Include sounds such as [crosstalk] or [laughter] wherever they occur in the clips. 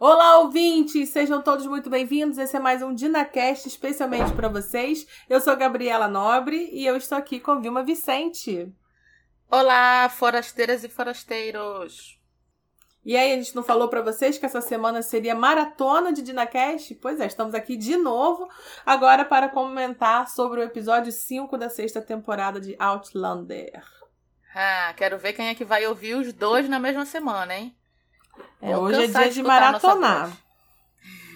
Olá, ouvintes! Sejam todos muito bem-vindos. Esse é mais um DinaCast especialmente para vocês. Eu sou Gabriela Nobre e eu estou aqui com Vilma Vicente. Olá, forasteiras e forasteiros! E aí, a gente não falou para vocês que essa semana seria maratona de DinaCast? Pois é, estamos aqui de novo, agora para comentar sobre o episódio 5 da sexta temporada de Outlander. Ah, quero ver quem é que vai ouvir os dois na mesma semana, hein? É, hoje é dia de maratonar.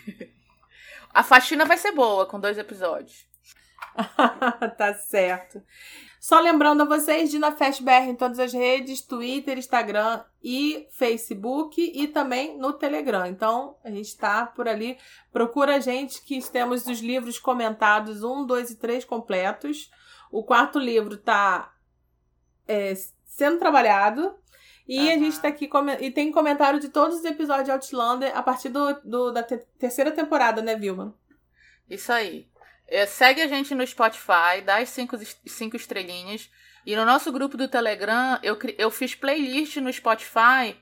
[laughs] A faxina vai ser boa com dois episódios. [laughs] tá certo. Só lembrando a vocês, Dina Fast BR em todas as redes, Twitter, Instagram e Facebook e também no Telegram. Então, a gente está por ali. Procura a gente que temos os livros comentados, um, dois e três completos. O quarto livro está é, sendo trabalhado. E uhum. a gente tá aqui e tem comentário de todos os episódios de Outlander a partir do, do da te terceira temporada, né, Vilma? Isso aí. É, segue a gente no Spotify, dá as cinco, cinco estrelinhas. E no nosso grupo do Telegram, eu, eu fiz playlist no Spotify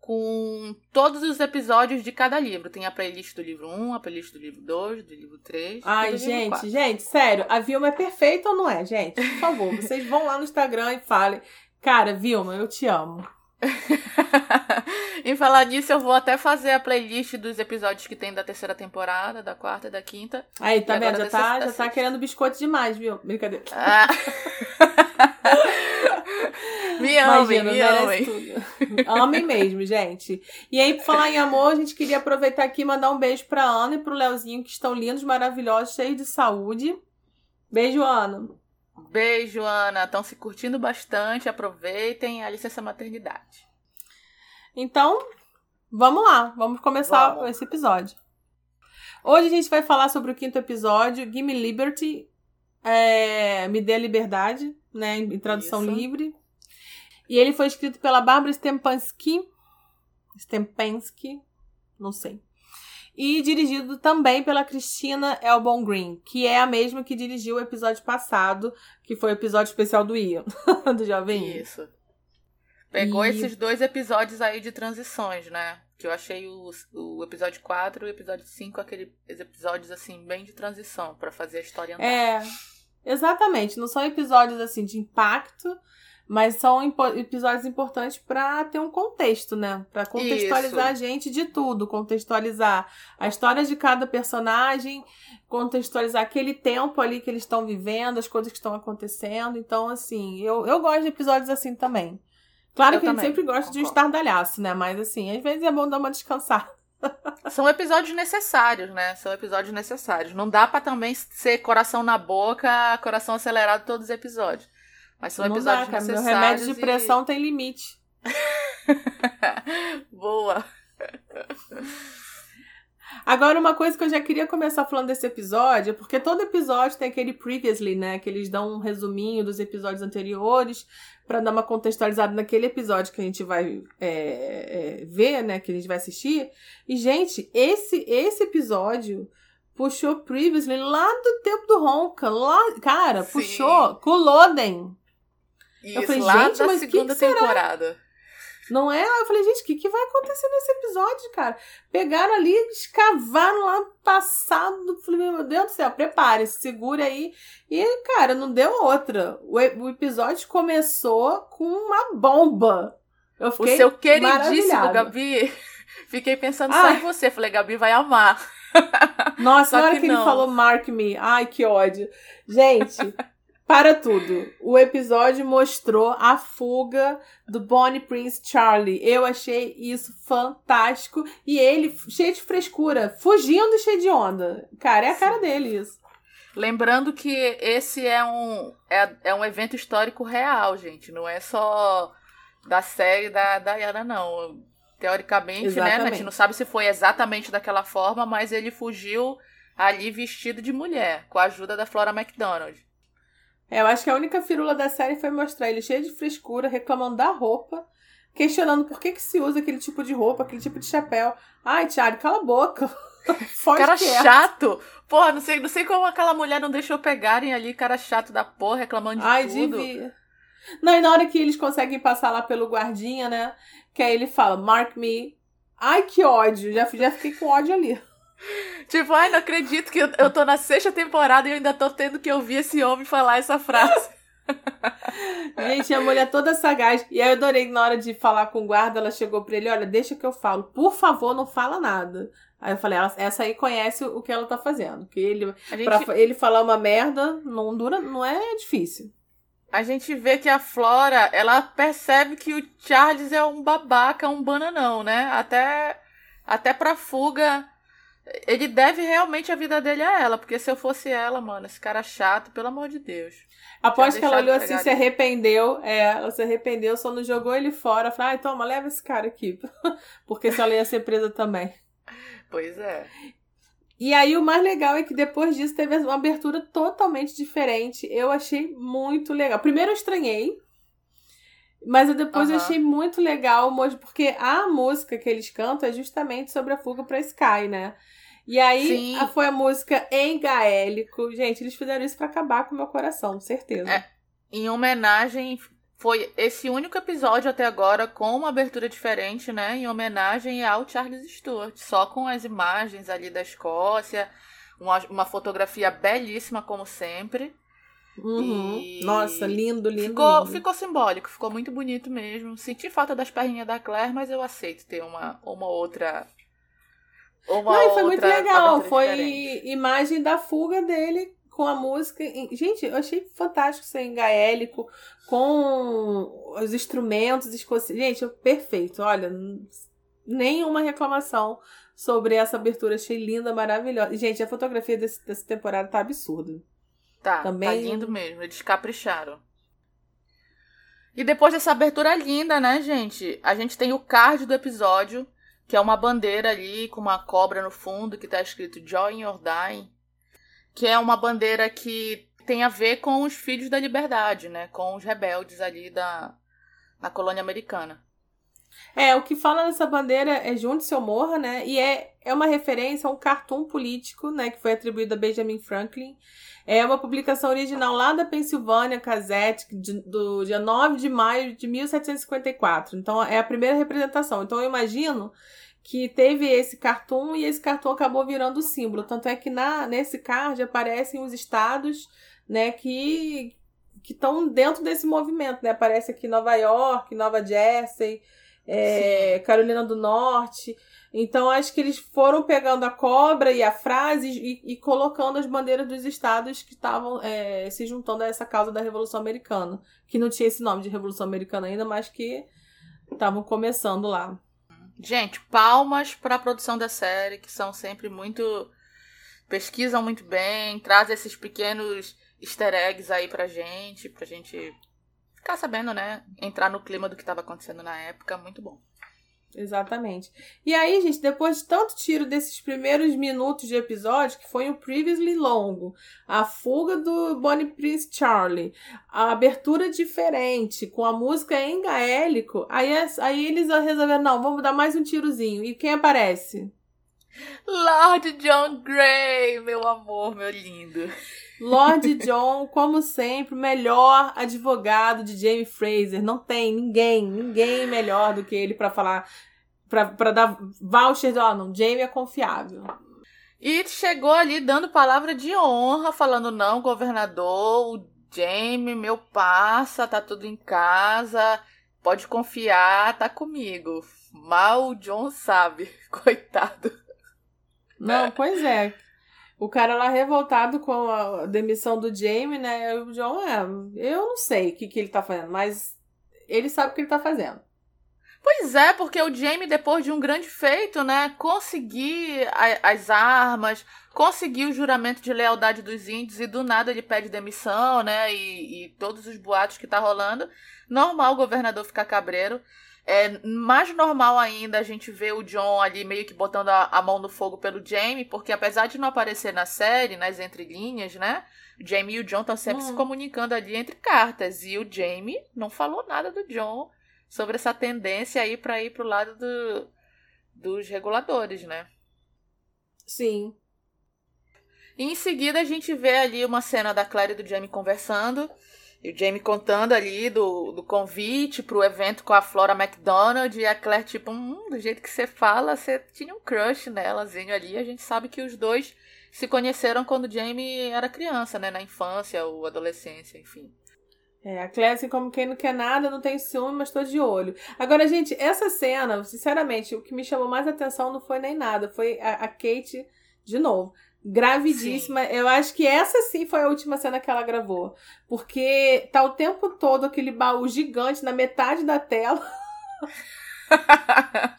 com todos os episódios de cada livro. Tem a playlist do livro 1, a playlist do livro 2, do livro 3. Ai, gente, gente, sério, a Vilma é perfeita ou não é, gente? Por favor, vocês vão lá no Instagram e falem. Cara, Vilma, eu te amo. [laughs] em falar nisso, eu vou até fazer a playlist dos episódios que tem da terceira temporada, da quarta e da quinta. Aí, tá vendo? Já tá, já tá querendo biscoito demais, viu? Brincadeira. Ah. [laughs] me amem, me amem. Amem mesmo, gente. E aí, por falar em amor, a gente queria aproveitar aqui e mandar um beijo pra Ana e pro Leozinho, que estão lindos, maravilhosos, cheios de saúde. Beijo, Ana. Beijo, Ana. Estão se curtindo bastante. Aproveitem a licença maternidade. Então, vamos lá. Vamos começar vamos. esse episódio. Hoje a gente vai falar sobre o quinto episódio, Gimme Liberty. É, Me dê a liberdade, né? Em tradução Isso. livre. E ele foi escrito pela Barbara Stempansky. Stempansky, não sei e dirigido também pela Cristina Elbon Green, que é a mesma que dirigiu o episódio passado, que foi o episódio especial do Ian, [laughs] do Jovem Isso. Pegou e... esses dois episódios aí de transições, né? Que eu achei o, o episódio 4 e o episódio 5 aqueles episódios, assim, bem de transição, para fazer a história andar. É, exatamente. Não são episódios, assim, de impacto, mas são episódios importantes para ter um contexto, né? Para contextualizar Isso. a gente de tudo, contextualizar a história de cada personagem, contextualizar aquele tempo ali que eles estão vivendo, as coisas que estão acontecendo. Então, assim, eu, eu gosto de episódios assim também. Claro eu que também. a gente sempre gosta Concordo. de um estardalhaço, né? Mas, assim, às vezes é bom dar uma descansada. [laughs] São episódios necessários, né? São episódios necessários. Não dá para também ser coração na boca, coração acelerado todos os episódios. Mas são não episódios dá. Meu remédio de pressão e... tem limite. [laughs] Boa. Agora, uma coisa que eu já queria começar falando desse episódio, porque todo episódio tem aquele previously, né? Que eles dão um resuminho dos episódios anteriores para dar uma contextualizada naquele episódio que a gente vai é, é, ver, né? Que a gente vai assistir. E, gente, esse, esse episódio puxou previously lá do tempo do Ronca. Lá, cara, Sim. puxou com o Loden. Isso, eu falei, gente, da segunda que que temporada. Não é? Eu falei, gente, o que, que vai acontecer nesse episódio, cara? Pegaram ali, escavaram lá no passado. Falei, meu Deus do céu, prepare-se, segure aí. E, cara, não deu outra. O, o episódio começou com uma bomba. Eu fiquei o seu queridíssimo Gabi. [laughs] Fiquei pensando só em você. Falei, Gabi vai amar. Nossa, na hora que, que ele falou Mark Me. Ai, que ódio. Gente, para tudo. O episódio mostrou a fuga do Bonnie Prince Charlie. Eu achei isso fantástico. E ele, cheio de frescura, fugindo e cheio de onda. Cara, é a Sim. cara dele isso. Lembrando que esse é um, é, é um evento histórico real, gente. Não é só da série da Diana, não. Teoricamente, exatamente. né? A gente não sabe se foi exatamente daquela forma, mas ele fugiu ali vestido de mulher, com a ajuda da Flora McDonald. É, eu acho que a única firula da série foi mostrar ele cheio de frescura, reclamando da roupa, questionando por que, que se usa aquele tipo de roupa, aquele tipo de chapéu. Ai, Thiago, cala a boca. [laughs] Foge cara quieto. chato. Porra, não sei, não sei como aquela mulher não deixou pegarem ali, cara chato da porra, reclamando de Ai, tudo. Devia. Não, e na hora que eles conseguem passar lá pelo guardinha, né? Que aí ele fala, mark me Ai, que ódio. Já, já fiquei com ódio ali. Tipo, ai, não acredito que eu, eu tô na sexta temporada e eu ainda tô tendo que ouvir esse homem falar essa frase. [laughs] Gente, a mulher toda sagaz. E aí eu adorei na hora de falar com o guarda, ela chegou pra ele, olha, deixa que eu falo. Por favor, não fala nada. Aí eu falei, essa aí conhece o que ela tá fazendo. Que ele, gente... pra ele falar uma merda, não dura, não é difícil. A gente vê que a Flora, ela percebe que o Charles é um babaca, um bananão, né? Até, até pra fuga ele deve realmente a vida dele a ela, porque se eu fosse ela, mano, esse cara chato, pelo amor de Deus. Após que ela olhou assim, se arrependeu, é, ela se arrependeu, só não jogou ele fora. Falou, ai, toma, leva esse cara aqui. [laughs] porque se ela ia ser presa também. Pois é. E aí o mais legal é que depois disso teve uma abertura totalmente diferente. Eu achei muito legal. Primeiro eu estranhei, mas depois uhum. eu achei muito legal, porque a música que eles cantam é justamente sobre a fuga para Sky, né? E aí a, foi a música em gaélico. Gente, eles fizeram isso para acabar com o meu coração, certeza. É, em homenagem, foi esse único episódio até agora com uma abertura diferente, né? Em homenagem ao Charles Stewart. Só com as imagens ali da Escócia, uma, uma fotografia belíssima, como sempre. Uhum. E... Nossa, lindo, lindo ficou, lindo. ficou simbólico, ficou muito bonito mesmo. Senti falta das perninhas da Claire, mas eu aceito ter uma, uma outra uma Não, foi muito legal. Foi diferente. imagem da fuga dele com a música. Gente, eu achei fantástico ser em gaélico, com os instrumentos escoceses. Gente, perfeito. Olha, nenhuma reclamação sobre essa abertura. Achei linda, maravilhosa. Gente, a fotografia desse, dessa temporada tá absurda. Tá, Também... tá lindo mesmo. Eles capricharam. E depois dessa abertura linda, né, gente? A gente tem o card do episódio que é uma bandeira ali com uma cobra no fundo que está escrito Join or Die, que é uma bandeira que tem a ver com os filhos da liberdade, né? Com os rebeldes ali da na colônia americana. É, o que fala nessa bandeira é Junte-se Morra, né? E é, é uma referência a um cartoon político, né? Que foi atribuído a Benjamin Franklin. É uma publicação original lá da Pensilvânia, Gazette, de, do dia 9 de maio de 1754. Então, é a primeira representação. Então, eu imagino que teve esse cartoon e esse cartoon acabou virando símbolo. Tanto é que na, nesse card aparecem os estados né, que que estão dentro desse movimento, né? Aparece aqui Nova York, Nova Jersey, é, Carolina do Norte. Então, acho que eles foram pegando a cobra e a frase e, e colocando as bandeiras dos estados que estavam é, se juntando a essa causa da Revolução Americana. Que não tinha esse nome de Revolução Americana ainda, mas que estavam começando lá. Gente, palmas para a produção da série, que são sempre muito. pesquisam muito bem, trazem esses pequenos easter eggs aí pra gente, pra gente ficar sabendo, né? Entrar no clima do que estava acontecendo na época, muito bom. Exatamente. E aí, gente, depois de tanto tiro desses primeiros minutos de episódio, que foi o previously longo, a fuga do Bonnie Prince Charlie, a abertura diferente, com a música em gaélico, aí, aí eles resolveram, não, vamos dar mais um tirozinho. E quem aparece? Lord John Gray, meu amor, meu lindo. Lord John, como sempre, o melhor advogado de Jamie Fraser. Não tem ninguém, ninguém melhor do que ele para falar, para dar voucher de, ó, oh, não, Jamie é confiável. E chegou ali dando palavra de honra, falando: não, governador, o Jamie, meu passa, tá tudo em casa, pode confiar, tá comigo. Mal o John sabe, [laughs] coitado. Não, pois é. O cara lá revoltado com a demissão do Jamie, né? O John, é, eu não sei o que, que ele tá fazendo, mas ele sabe o que ele tá fazendo. Pois é, porque o Jamie, depois de um grande feito, né, conseguir a, as armas, conseguir o juramento de lealdade dos índios e do nada ele pede demissão, né, e, e todos os boatos que tá rolando. Normal o governador ficar cabreiro. É mais normal ainda a gente ver o John ali meio que botando a, a, mão no fogo pelo Jamie, porque apesar de não aparecer na série, nas entrelinhas, né? O Jamie e o John estão sempre uhum. se comunicando ali entre cartas. E o Jamie não falou nada do John sobre essa tendência aí para ir pro lado do, dos reguladores, né? Sim. E em seguida a gente vê ali uma cena da Claire e do Jamie conversando. E o Jamie contando ali do, do convite pro evento com a Flora McDonald e a Claire, tipo, hum, do jeito que você fala, você tinha um crush nelazinho ali. A gente sabe que os dois se conheceram quando o Jamie era criança, né? Na infância ou adolescência, enfim. É, a Claire, assim, como quem não quer nada, não tem ciúme, mas tô de olho. Agora, gente, essa cena, sinceramente, o que me chamou mais atenção não foi nem nada, foi a, a Kate, de novo, gravidíssima. Sim. Eu acho que essa sim foi a última cena que ela gravou. Porque tá o tempo todo aquele baú gigante na metade da tela. [laughs]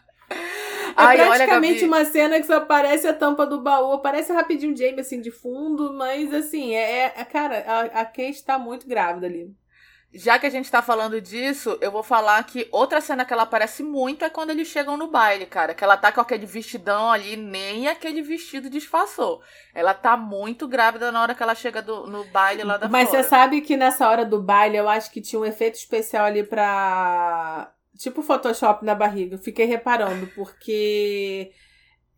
É Ai, praticamente olha, uma cena que só aparece a tampa do baú, aparece rapidinho o Jamie assim de fundo, mas assim, é, é cara, a, a Kate tá muito grávida ali. Já que a gente tá falando disso, eu vou falar que outra cena que ela aparece muito é quando eles chegam no baile, cara. Que ela tá com aquele vestidão ali, nem aquele vestido disfarçou. Ela tá muito grávida na hora que ela chega do, no baile lá da Mas você sabe que nessa hora do baile, eu acho que tinha um efeito especial ali pra. Tipo Photoshop na barriga. Eu fiquei reparando, porque.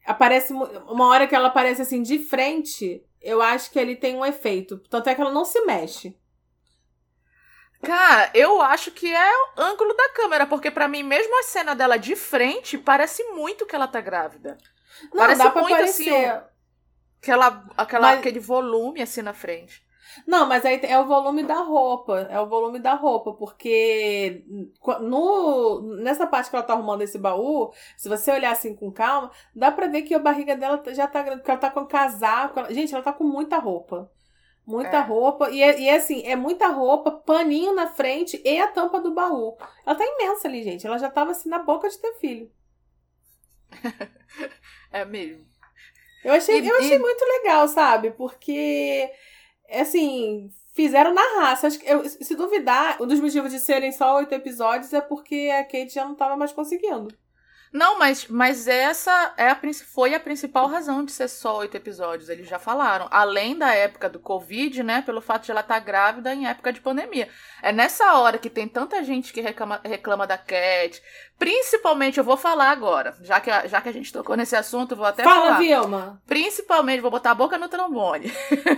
Aparece. Uma hora que ela aparece assim de frente, eu acho que ele tem um efeito. Tanto é que ela não se mexe. Cara, eu acho que é o ângulo da câmera, porque para mim, mesmo a cena dela de frente, parece muito que ela tá grávida. Não, parece dá pra muito assim, parecer. assim. Aquela, aquela, mas... Aquele volume assim na frente. Não, mas aí é o volume da roupa. É o volume da roupa, porque no, nessa parte que ela tá arrumando esse baú, se você olhar assim com calma, dá pra ver que a barriga dela já tá grande, porque ela tá com casaco. Gente, ela tá com muita roupa. Muita é. roupa. E, é, e é assim, é muita roupa, paninho na frente e a tampa do baú. Ela tá imensa ali, gente. Ela já tava assim na boca de ter filho. [laughs] é mesmo. Eu achei, e, eu achei e... muito legal, sabe? Porque, assim, fizeram na raça. Acho que eu, se duvidar, um dos motivos de serem só oito episódios é porque a Kate já não tava mais conseguindo. Não, mas, mas essa é a, foi a principal razão de ser só oito episódios, eles já falaram. Além da época do Covid, né? Pelo fato de ela estar tá grávida em época de pandemia. É nessa hora que tem tanta gente que reclama, reclama da Cat. Principalmente, eu vou falar agora, já que, a, já que a gente tocou nesse assunto, vou até Fala, falar. Fala, Vilma. Principalmente, vou botar a boca no trombone.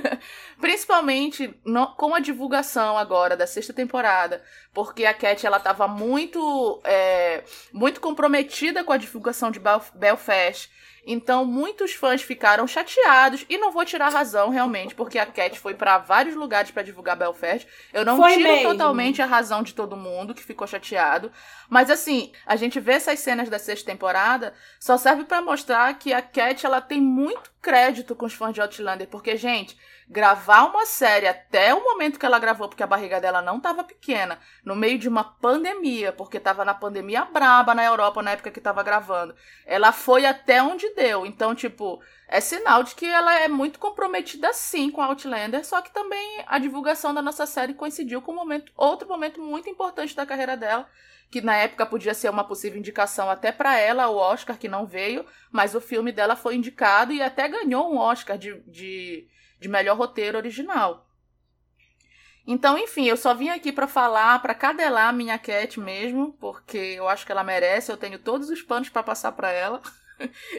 [laughs] Principalmente no, com a divulgação agora da sexta temporada. Porque a Cat, ela tava muito, é, muito comprometida com a divulgação de Belfast. Então, muitos fãs ficaram chateados e não vou tirar razão realmente, porque a Cat foi para vários lugares para divulgar Belfast. Eu não foi tiro mesmo. totalmente a razão de todo mundo que ficou chateado, mas assim, a gente vê essas cenas da sexta temporada, só serve para mostrar que a Cat ela tem muito crédito com os fãs de Outlander, porque gente, gravar uma série até o momento que ela gravou, porque a barriga dela não estava pequena, no meio de uma pandemia, porque estava na pandemia braba na Europa na época que estava gravando. Ela foi até onde deu. Então, tipo, é sinal de que ela é muito comprometida sim com Outlander, só que também a divulgação da nossa série coincidiu com um momento, outro momento muito importante da carreira dela, que na época podia ser uma possível indicação até para ela, o Oscar que não veio, mas o filme dela foi indicado e até ganhou um Oscar de, de de melhor roteiro original. Então, enfim, eu só vim aqui para falar, para cadelar a minha Cat mesmo, porque eu acho que ela merece, eu tenho todos os panos para passar para ela.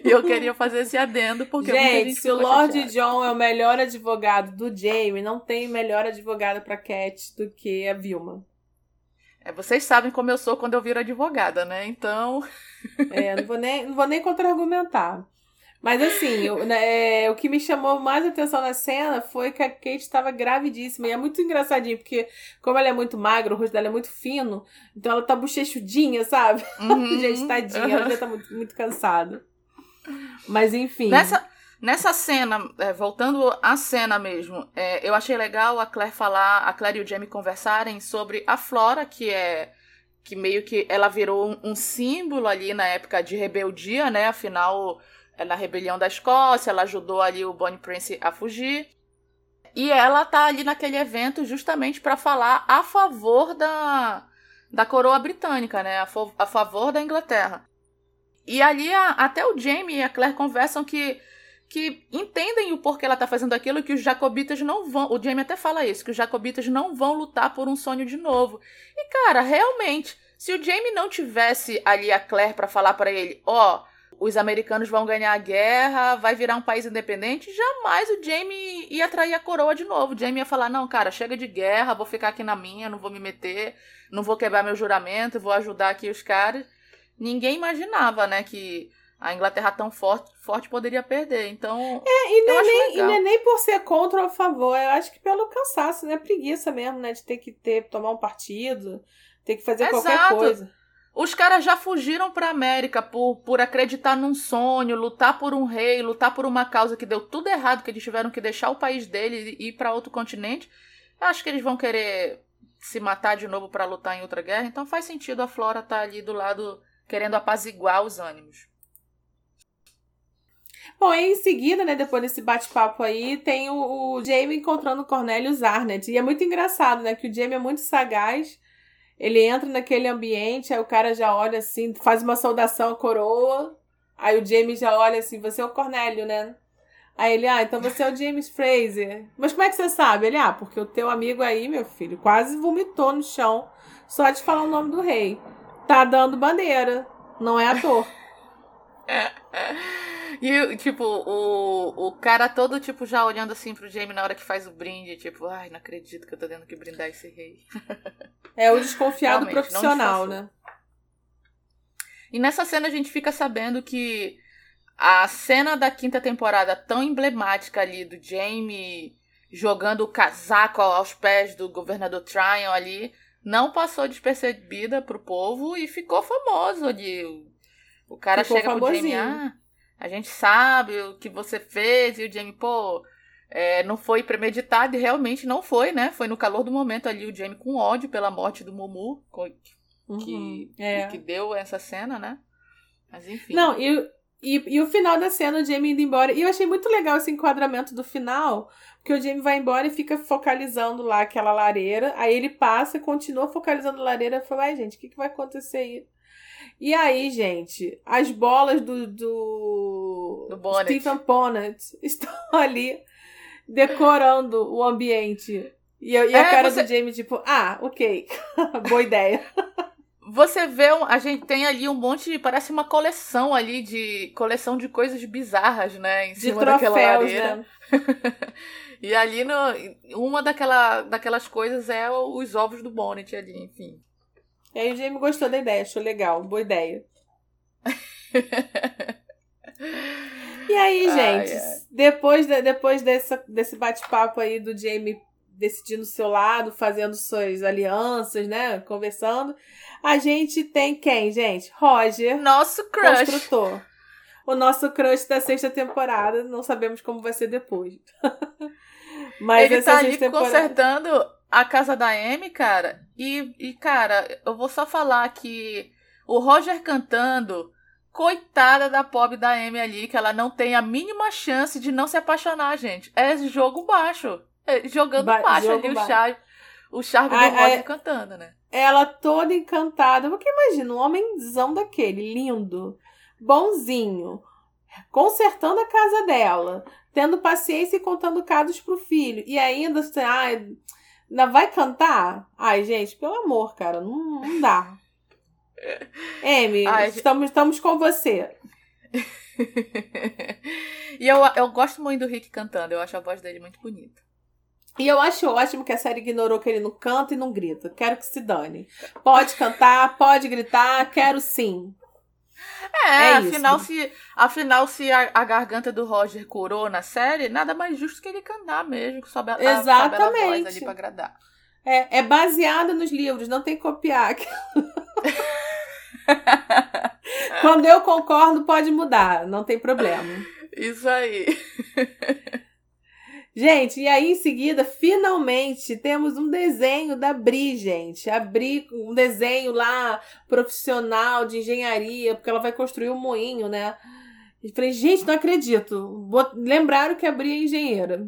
e eu queria [laughs] fazer esse adendo, porque gente, gente se o Lord John é o melhor advogado do Jamie, não tem melhor advogado para Cat do que a Vilma. É, vocês sabem como eu sou quando eu viro advogada, né? Então. é, não vou nem, não vou nem contra-argumentar. Mas assim, o, né, é, o que me chamou mais atenção na cena foi que a Kate estava gravidíssima. E é muito engraçadinho, porque como ela é muito magra, o rosto dela é muito fino, então ela tá bochechudinha, sabe? Uhum, [laughs] Gente, tadinha, uhum. ela já tá muito, muito cansada. Mas enfim. Nessa, nessa cena, é, voltando à cena mesmo, é, eu achei legal a Claire falar, a Claire e o Jamie conversarem sobre a Flora, que é que meio que ela virou um, um símbolo ali na época de rebeldia, né? Afinal, na rebelião da Escócia, ela ajudou ali o Bonnie Prince a fugir. E ela tá ali naquele evento justamente para falar a favor da, da coroa britânica, né? A, a favor da Inglaterra. E ali a, até o Jamie e a Claire conversam que que entendem o porquê ela tá fazendo aquilo que os jacobitas não vão. O Jamie até fala isso, que os jacobitas não vão lutar por um sonho de novo. E cara, realmente, se o Jamie não tivesse ali a Claire para falar para ele, ó, oh, os americanos vão ganhar a guerra, vai virar um país independente, jamais o Jamie ia trair a coroa de novo. O Jamie ia falar: não, cara, chega de guerra, vou ficar aqui na minha, não vou me meter, não vou quebrar meu juramento, vou ajudar aqui os caras. Ninguém imaginava, né, que a Inglaterra tão forte, forte poderia perder. Então. É, e não, é nem, e não é nem por ser contra ou a favor. Eu acho que pelo cansaço, né? Preguiça mesmo, né? De ter que ter, tomar um partido, ter que fazer Exato. qualquer coisa. Os caras já fugiram para América por, por acreditar num sonho, lutar por um rei, lutar por uma causa que deu tudo errado, que eles tiveram que deixar o país deles e ir para outro continente. Eu acho que eles vão querer se matar de novo para lutar em outra guerra, então faz sentido a Flora estar tá ali do lado querendo apaziguar os ânimos. Bom, e em seguida, né, depois desse bate-papo aí, tem o, o Jamie encontrando o Cornelius Arnett. E é muito engraçado, né, que o Jamie é muito sagaz ele entra naquele ambiente, aí o cara já olha assim, faz uma saudação à coroa. Aí o James já olha assim, você é o Cornélio, né? Aí ele, ah, então você é o James Fraser. Mas como é que você sabe? Ele, ah, porque o teu amigo aí, meu filho, quase vomitou no chão só de falar o nome do rei. Tá dando bandeira, não é ator. [laughs] E, tipo, o, o cara todo, tipo, já olhando assim pro Jamie na hora que faz o brinde, tipo, ai, não acredito que eu tô tendo que brindar esse rei. [laughs] É o desconfiado profissional, né? E nessa cena a gente fica sabendo que a cena da quinta temporada tão emblemática ali do Jamie jogando o casaco aos pés do governador Tryon ali não passou despercebida pro povo e ficou famoso ali. O cara ficou chega famosinho. pro Jamie, ah, a gente sabe o que você fez, e o Jamie, pô, é, não foi premeditado, e realmente não foi, né? Foi no calor do momento ali, o Jamie com ódio pela morte do Mumu, uhum, que, é. que deu essa cena, né? Mas enfim. Não, e, e, e o final da cena, o Jamie indo embora. E eu achei muito legal esse enquadramento do final, porque o Jamie vai embora e fica focalizando lá aquela lareira. Aí ele passa e continua focalizando a lareira. Eu falei, ai, gente, o que, que vai acontecer aí? E aí, gente, as bolas do, do, do Stephen Bonnet estão [laughs] ali decorando o ambiente. E, e é, a cara você... do Jamie, tipo, ah, ok, [laughs] boa ideia. Você vê, a gente tem ali um monte, parece uma coleção ali de coleção de coisas bizarras, né, em de cima troféus, daquela lareira. Né? [laughs] e ali no, uma daquela, daquelas coisas é os ovos do Bonnet ali, enfim. E aí o Jamie gostou da ideia, achou legal, boa ideia. [laughs] e aí, gente, ai. depois, de, depois dessa, desse bate-papo aí do Jamie decidindo o seu lado, fazendo suas alianças, né? Conversando. A gente tem quem, gente? Roger. Nosso crush. Construtor. O nosso crush da sexta temporada. Não sabemos como vai ser depois. [laughs] Mas Ele tá ali temporada... consertando a casa da Amy, cara. E, e, cara, eu vou só falar que o Roger cantando, coitada da pobre da Amy ali, que ela não tem a mínima chance de não se apaixonar, gente. É jogo baixo. É jogando ba baixo ali baixo. o char o charme do Roger cantando, né? Ela toda encantada. Porque imagina, um homenzão daquele, lindo, bonzinho, consertando a casa dela, tendo paciência e contando casos pro filho. E ainda, assim, ah, Ainda vai cantar? Ai, gente, pelo amor, cara, não, não dá. [laughs] Amy, Ai, estamos, estamos com você. [laughs] e eu, eu gosto muito do Rick cantando, eu acho a voz dele muito bonita. E eu acho ótimo que a série ignorou que ele não canta e não grita. Quero que se dane. Pode cantar, pode gritar, quero sim. É, é afinal, se, afinal, se a, a, garganta do Roger curou na série, nada mais justo que ele cantar mesmo, que sobe a, Exatamente. A, voz ali pra agradar. É, é baseada nos livros, não tem que copiar. [laughs] Quando eu concordo, pode mudar, não tem problema. Isso aí. [laughs] Gente, e aí em seguida, finalmente, temos um desenho da Bri, gente. A Bri, um desenho lá profissional de engenharia, porque ela vai construir um moinho, né? E falei, gente, não acredito. Lembraram que a Bri é engenheira.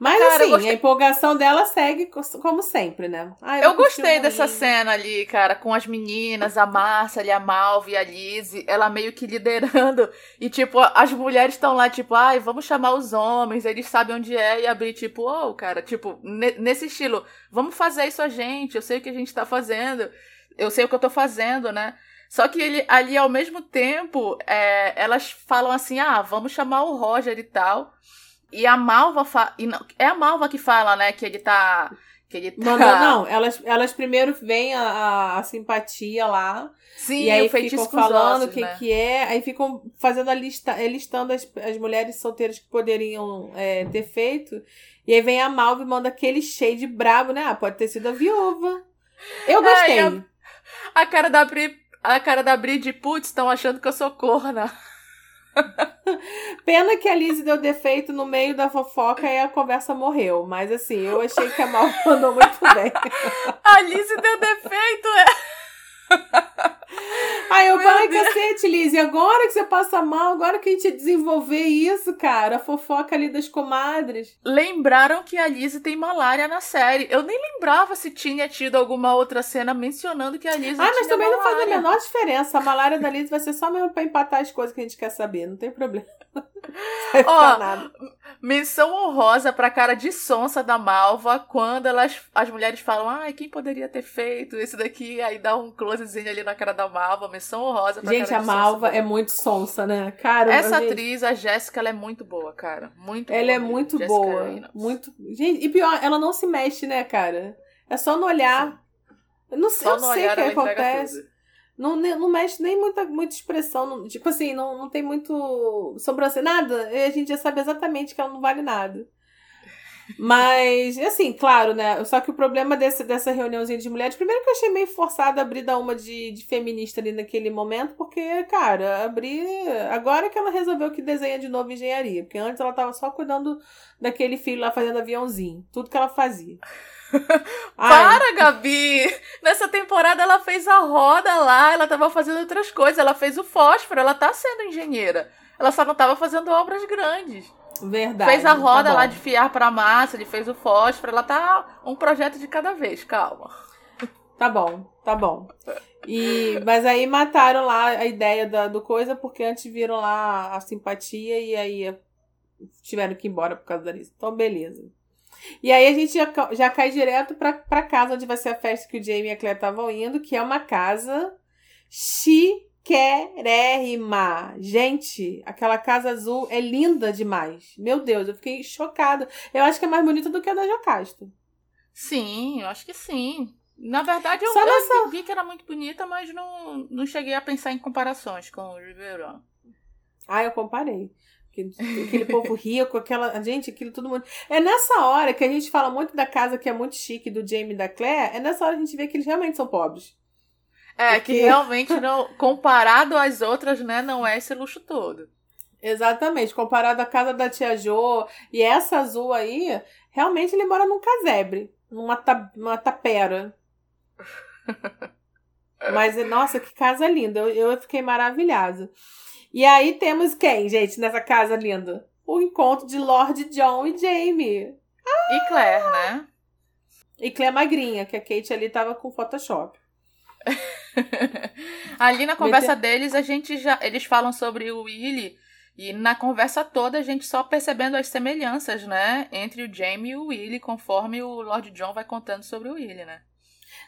Mas Cara, assim, gostei... a empolgação dela segue como sempre, né? Ah, eu, gostei dessa cena ali, cara, com as meninas, a Márcia, ali, a Malve, a Lizzie, ela meio que liderando. E, tipo, as mulheres estão lá, tipo, ai, vamos chamar os homens, eles sabem onde é, e abrir, tipo, oh, cara, tipo, nesse estilo, vamos fazer isso a gente, eu sei o que a gente tá fazendo, eu sei o que eu tô fazendo, né? Só que ele, ali, ao mesmo tempo, é, elas falam assim: ah, vamos chamar o Roger e tal. E a Malva. Fa... E não, é a Malva que fala, né? Que ele tá. Que ele tá... Não, não, não. Elas, elas primeiro veem a, a, simpatia lá. Sim, e aí ficam falando o que, né? que é. Aí ficam fazendo a lista, listando as, as mulheres solteiras que poderiam é, ter feito. E aí vem a Malva e manda aquele shade brabo, né? Ah, pode ter sido a viúva. Eu gostei. É, a, a, cara da Bri a cara da Brid, putz, estão achando que eu sou corna. [laughs] Pena que a Liz deu defeito no meio da fofoca e a conversa morreu. Mas assim, eu achei que a Mal [laughs] mandou muito bem. a Liz deu defeito, é. Aí eu falei, cacete, Liz, agora que você passa mal, agora que a gente desenvolver isso, cara, a fofoca ali das comadres. Lembraram que a Liz tem malária na série. Eu nem lembrava se tinha tido alguma outra cena mencionando que a Liz Ah, mas também malária. não faz a menor diferença. A malária da Liz vai ser só mesmo pra empatar as coisas que a gente quer saber, não tem problema. Ó, oh, menção honrosa pra cara de sonsa da Malva quando elas, as mulheres falam, ai, quem poderia ter feito esse daqui? Aí dá um closezinho ali na cara da Malva, menção honrosa pra Gente, a Malva é muito sonsa, né? Cara, Essa gente... atriz, a Jéssica, ela é muito boa, cara. Muito ela boa. é muito boa. Muito. Gente, e pior, ela não se mexe, né, cara? É só no olhar. Eu não, só eu não sei o que acontece. Não, não mexe nem muita, muita expressão. Não, tipo assim, não, não tem muito sobrancelha, nada. E a gente já sabe exatamente que ela não vale nada. Mas, assim, claro, né? Só que o problema desse, dessa reuniãozinha de mulheres, primeiro que eu achei meio forçado abrir da uma de, de feminista ali naquele momento, porque, cara, abrir. Agora que ela resolveu que desenha de novo engenharia. Porque antes ela tava só cuidando daquele filho lá fazendo aviãozinho. Tudo que ela fazia. [laughs] Para, Gabi! Nessa temporada ela fez a roda lá, ela tava fazendo outras coisas, ela fez o fósforo, ela tá sendo engenheira. Ela só não tava fazendo obras grandes. Verdade. Fez a roda tá lá de fiar pra massa, ele fez o fósforo, ela tá um projeto de cada vez, calma. Tá bom, tá bom. E, mas aí mataram lá a ideia da, do coisa, porque antes viram lá a simpatia e aí tiveram que ir embora por causa disso. Então, beleza. E aí a gente já, já cai direto pra, pra casa onde vai ser a festa que o Jamie e a Claire estavam indo, que é uma casa chiquérrima. Gente, aquela casa azul é linda demais. Meu Deus, eu fiquei chocada. Eu acho que é mais bonita do que a da Jocasta. Sim, eu acho que sim. Na verdade, eu, nessa... eu vi que era muito bonita, mas não, não cheguei a pensar em comparações com o Ribeirão. Ah, eu comparei. Aquele povo rico, aquela. Gente, aquilo todo mundo. É nessa hora que a gente fala muito da casa que é muito chique do Jamie e da Claire. É nessa hora que a gente vê que eles realmente são pobres. É, Porque... que realmente não. Comparado às outras, né, não é esse luxo todo. Exatamente. Comparado à casa da tia Jo e essa azul aí, realmente ele mora num casebre. Numa, ta... numa tapera. [laughs] Mas, nossa, que casa linda. Eu, eu fiquei maravilhada. E aí temos quem, gente, nessa casa linda? O encontro de Lord John e Jamie. Ah! E Claire, né? E Claire magrinha, que a Kate ali tava com Photoshop. [laughs] ali na conversa deles, a gente já. Eles falam sobre o Willy. E na conversa toda a gente só percebendo as semelhanças, né? Entre o Jamie e o Willy, conforme o Lord John vai contando sobre o Willy, né?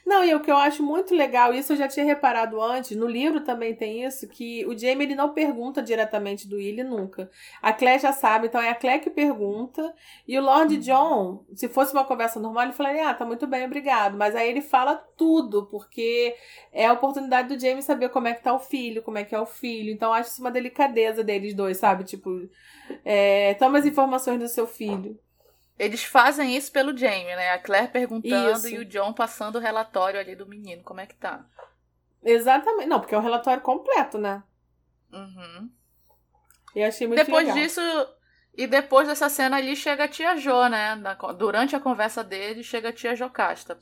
Não, e o que eu acho muito legal, isso eu já tinha reparado antes, no livro também tem isso, que o Jamie ele não pergunta diretamente do Willy nunca. A Claire já sabe, então é a Claire que pergunta, e o Lord uhum. John, se fosse uma conversa normal, ele falaria, ah, tá muito bem, obrigado. Mas aí ele fala tudo, porque é a oportunidade do Jamie saber como é que tá o filho, como é que é o filho. Então eu acho isso uma delicadeza deles dois, sabe? Tipo, é, toma as informações do seu filho. Eles fazem isso pelo Jamie, né? A Claire perguntando isso. e o John passando o relatório ali do menino, como é que tá. Exatamente. Não, porque é o relatório completo, né? Uhum. Eu achei muito Depois legal. disso, e depois dessa cena ali, chega a tia Jo, né? durante a conversa dele, chega a tia Jocasta.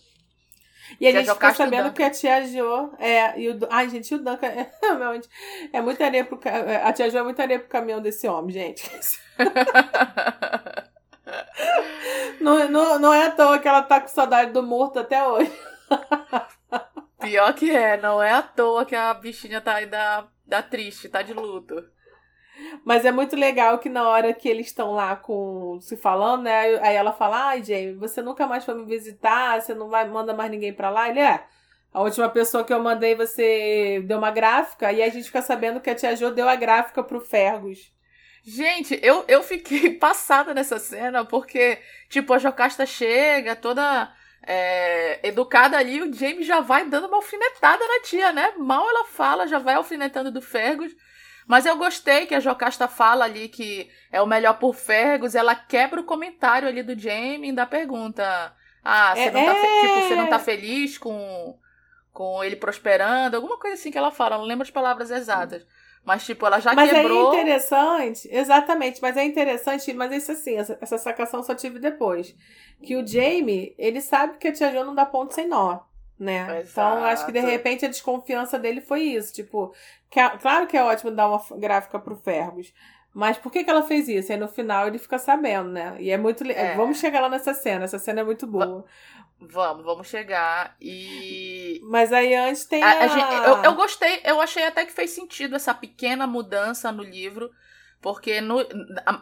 E a tia gente ficou sabendo que a tia Jo é. E o, ai, gente, o Duncan é, [laughs] é muito areia pro. A tia Jo é muito areia pro caminhão desse homem, gente. [laughs] [laughs] Não, não, não é à toa que ela tá com saudade do morto até hoje. [laughs] Pior que é, não é à toa que a bichinha tá ainda, ainda triste, tá de luto. Mas é muito legal que na hora que eles estão lá com se falando, né? Aí ela fala: Ai, Jamie, você nunca mais foi me visitar, você não vai manda mais ninguém pra lá. Ele é. A última pessoa que eu mandei, você deu uma gráfica e a gente fica sabendo que a tia Jo deu a gráfica pro Fergus. Gente, eu, eu fiquei [laughs] passada nessa cena porque, tipo, a Jocasta chega toda é, educada ali, o James já vai dando uma alfinetada na tia, né? Mal ela fala, já vai alfinetando do Fergus. Mas eu gostei que a Jocasta fala ali que é o melhor por Fergus, ela quebra o comentário ali do Jamie da pergunta. Ah, você, é, não, tá é... tipo, você não tá feliz com, com ele prosperando? Alguma coisa assim que ela fala, não lembro as palavras exatas. Mas, tipo, ela já mas quebrou. Mas é interessante, exatamente, mas é interessante, mas isso assim, essa, essa sacação só tive depois. Que o Jamie, ele sabe que a Tia Jo não dá ponto sem nó, né? Exato. Então, acho que de repente a desconfiança dele foi isso. Tipo, que é, claro que é ótimo dar uma gráfica pro Fergus. Mas por que, que ela fez isso? Aí no final ele fica sabendo, né? E é muito. É. Vamos chegar lá nessa cena. Essa cena é muito boa. Vamos, vamos chegar. E. Mas aí antes tem. A, a... A gente, eu, eu gostei, eu achei até que fez sentido essa pequena mudança no livro. Porque no,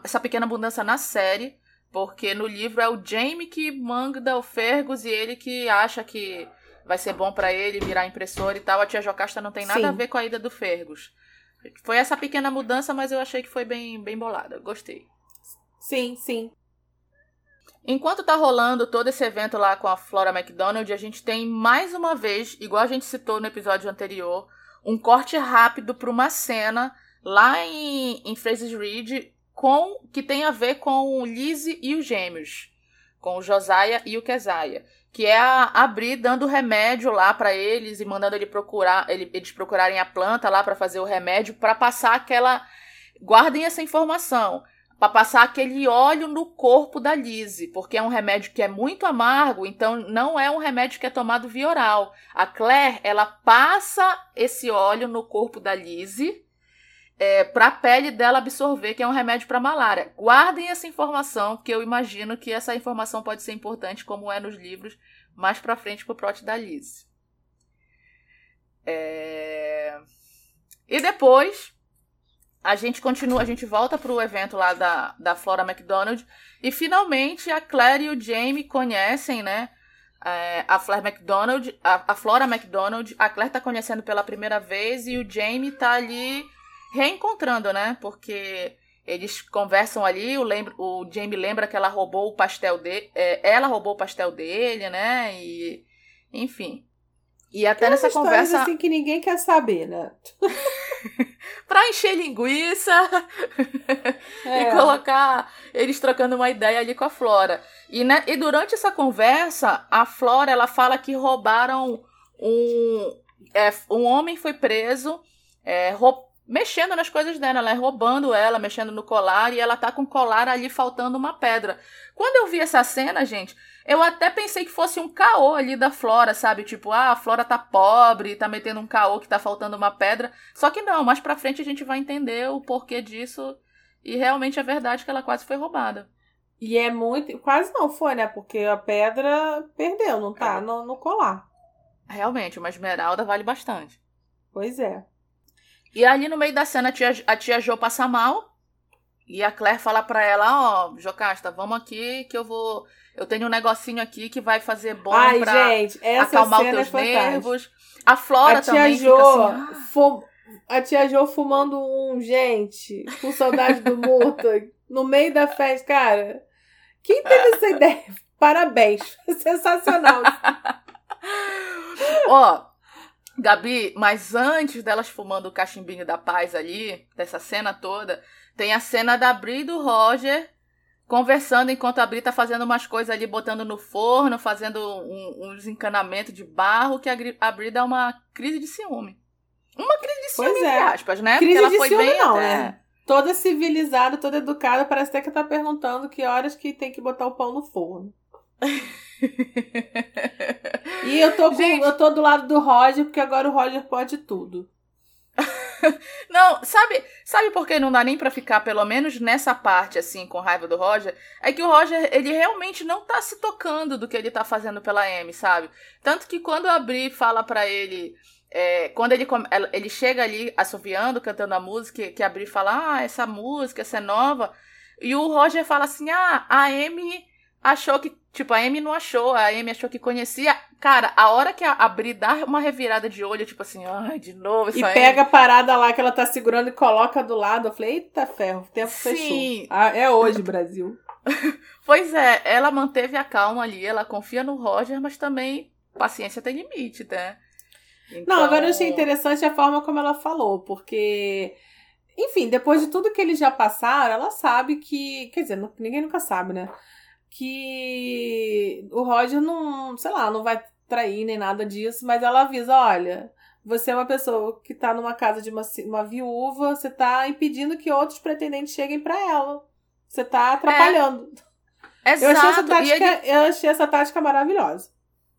essa pequena mudança na série. Porque no livro é o Jamie que manda o Fergus e ele que acha que vai ser bom para ele virar impressor e tal. A tia Jocasta não tem nada Sim. a ver com a ida do Fergus. Foi essa pequena mudança, mas eu achei que foi bem, bem bolada. Gostei. Sim, sim. Enquanto tá rolando todo esse evento lá com a Flora McDonald, a gente tem mais uma vez, igual a gente citou no episódio anterior, um corte rápido para uma cena lá em, em Fraser's Ridge com que tem a ver com o Lizzie e os gêmeos, com o Josiah e o Keziah, que é a abrir dando remédio lá para eles e mandando ele procurar, ele, eles procurarem a planta lá para fazer o remédio para passar aquela guardem essa informação para passar aquele óleo no corpo da Lise, porque é um remédio que é muito amargo, então não é um remédio que é tomado via oral. A Claire, ela passa esse óleo no corpo da Lise é, para a pele dela absorver, que é um remédio para malária. Guardem essa informação, porque eu imagino que essa informação pode ser importante, como é nos livros, mais para frente para o plot da Lise. É... E depois a gente continua, a gente volta pro evento lá da, da Flora McDonald e finalmente a Claire e o Jamie conhecem, né? É, a Flora McDonald, a, a, Flora McDonald, a Claire tá conhecendo pela primeira vez e o Jamie tá ali reencontrando, né? Porque eles conversam ali, o, lembra, o Jamie lembra que ela roubou o pastel dele, é, ela roubou o pastel dele, né? E enfim. E até Tem nessa conversa assim que ninguém quer saber, né? [laughs] pra encher linguiça [laughs] é. e colocar eles trocando uma ideia ali com a Flora. E, né, e durante essa conversa, a Flora ela fala que roubaram um. É, um homem foi preso é, mexendo nas coisas dela, ela é roubando ela, mexendo no colar, e ela tá com o colar ali faltando uma pedra. Quando eu vi essa cena, gente, eu até pensei que fosse um caô ali da Flora, sabe? Tipo, ah, a Flora tá pobre, tá metendo um caô que tá faltando uma pedra. Só que não, mais pra frente a gente vai entender o porquê disso. E realmente é verdade que ela quase foi roubada. E é muito. Quase não foi, né? Porque a pedra perdeu, não tá é. no, no colar. Realmente, uma esmeralda vale bastante. Pois é. E ali no meio da cena a tia, a tia Jo passa mal. E a Claire fala pra ela: Ó, oh, Jocasta, vamos aqui que eu vou eu tenho um negocinho aqui que vai fazer bom Ai, pra gente, acalmar os teus é nervos. A Flora a tia também jo, fica assim... Ah. Fum... A tia Jo fumando um, gente, com saudade do Murta, [laughs] no meio da festa. Cara, quem teve essa [laughs] ideia? Parabéns. [laughs] Sensacional. Ó, Gabi, mas antes delas fumando o cachimbinho da paz ali, dessa cena toda, tem a cena da Bri e do Roger conversando enquanto a Bri tá fazendo umas coisas ali, botando no forno, fazendo um, uns encanamentos de barro, que a, a Bri dá uma crise de ciúme. Uma crise de ciúme, pois é. entre aspas, né? Crise Porque ela de foi ciúme bem não, até... né? Toda civilizada, toda educada, parece até que tá perguntando que horas que tem que botar o pão no forno. [laughs] e eu tô, com, Gente... eu tô do lado do Roger, porque agora o Roger pode tudo. [laughs] não, sabe, sabe por que não dá nem para ficar pelo menos nessa parte assim com raiva do Roger? É que o Roger, ele realmente não tá se tocando do que ele tá fazendo pela Amy, sabe? Tanto que quando a Bri fala para ele, é, quando ele, ele chega ali assoviando, cantando a música, que a Bri fala: "Ah, essa música, essa é nova". E o Roger fala assim: "Ah, a Amy achou que Tipo, a Amy não achou, a Amy achou que conhecia. Cara, a hora que a, a Bri dá uma revirada de olho, tipo assim, ai, de novo E pega a parada lá que ela tá segurando e coloca do lado. Eu falei, eita ferro, o tempo Sim. fechou. Ah, é hoje, Brasil. [laughs] pois é, ela manteve a calma ali, ela confia no Roger, mas também paciência tem limite, né? Então... Não, agora eu achei interessante a forma como ela falou, porque enfim, depois de tudo que eles já passaram, ela sabe que. Quer dizer, ninguém nunca sabe, né? Que o Roger não, sei lá, não vai trair nem nada disso, mas ela avisa, olha, você é uma pessoa que tá numa casa de uma, uma viúva, você tá impedindo que outros pretendentes cheguem para ela. Você tá atrapalhando. É. Exato. Eu achei, essa tática, ele... eu achei essa tática maravilhosa.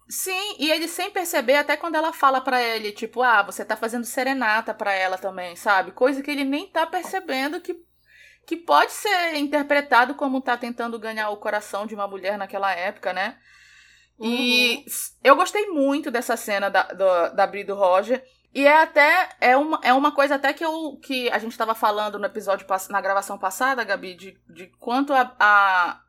Sim, e ele sem perceber, até quando ela fala para ele, tipo, ah, você tá fazendo serenata para ela também, sabe? Coisa que ele nem tá percebendo que que pode ser interpretado como tá tentando ganhar o coração de uma mulher naquela época, né? E uhum. eu gostei muito dessa cena da, do, da Bri do Roger. E é até é uma, é uma coisa até que eu que a gente estava falando no episódio na gravação passada, Gabi, de, de quanto a, a,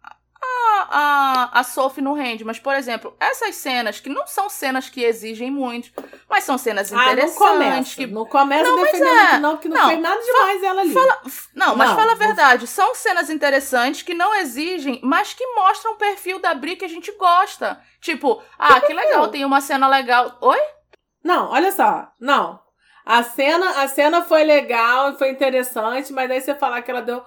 a, a, a Sophie não rende, mas, por exemplo, essas cenas que não são cenas que exigem muito, mas são cenas interessantes. Ah, não começa, que... não começa não, defendendo é... que não, que não, não fez nada demais ela ali. Fala... Não, mas não, fala a verdade, são cenas interessantes que não exigem, mas que mostram o perfil da Bri que a gente gosta. Tipo, ah, que, que legal, tem uma cena legal. Oi? Não, olha só, não. A cena, a cena foi legal, foi interessante, mas aí você falar que ela deu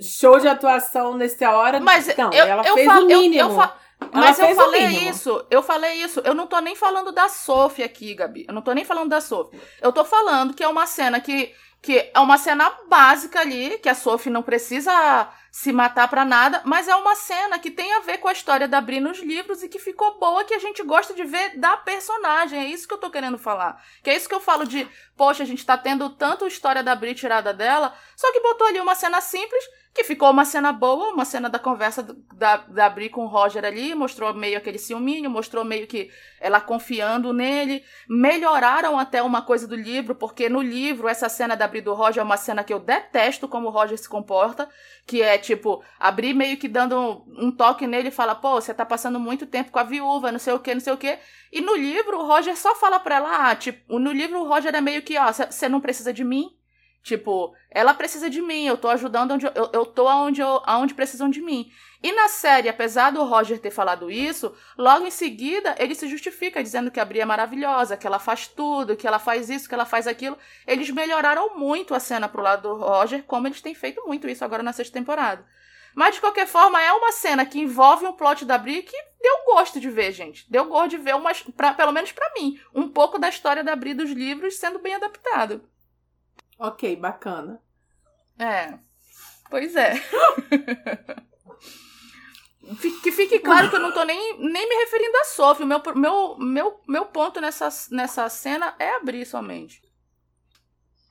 show de atuação nessa hora. Mas não, eu, ela eu fez falo, o mínimo. Eu, eu fa... Mas eu falei isso, eu falei isso. Eu não tô nem falando da Sophie aqui, Gabi. Eu não tô nem falando da Sophie. Eu tô falando que é uma cena que, que é uma cena básica ali, que a Sophie não precisa se matar para nada, mas é uma cena que tem a ver com a história da Bri nos livros e que ficou boa, que a gente gosta de ver da personagem. É isso que eu tô querendo falar. Que é isso que eu falo de, poxa, a gente tá tendo tanto história da Bri tirada dela, só que botou ali uma cena simples que ficou uma cena boa, uma cena da conversa da, da Bri com o Roger ali, mostrou meio aquele ciúminho, mostrou meio que ela confiando nele. Melhoraram até uma coisa do livro, porque no livro, essa cena da Bri do Roger é uma cena que eu detesto como o Roger se comporta, que é tipo, a Bri meio que dando um, um toque nele e fala, pô, você tá passando muito tempo com a viúva, não sei o que, não sei o que. E no livro, o Roger só fala pra ela, ah, tipo, no livro o Roger é meio que, ó, você não precisa de mim, Tipo, ela precisa de mim, eu tô ajudando onde eu, eu tô aonde, eu, aonde precisam de mim. E na série, apesar do Roger ter falado isso, logo em seguida ele se justifica dizendo que a Bri é maravilhosa, que ela faz tudo, que ela faz isso, que ela faz aquilo. Eles melhoraram muito a cena pro lado do Roger, como eles têm feito muito isso agora na sexta temporada. Mas de qualquer forma, é uma cena que envolve um plot da Bri que deu gosto de ver, gente. Deu gosto de ver, umas, pra, pelo menos para mim, um pouco da história da Bri dos livros sendo bem adaptado. Ok, bacana. É. Pois é. [laughs] que fique claro que eu não tô nem, nem me referindo a Sophie. O meu, meu, meu, meu ponto nessa, nessa cena é abrir somente.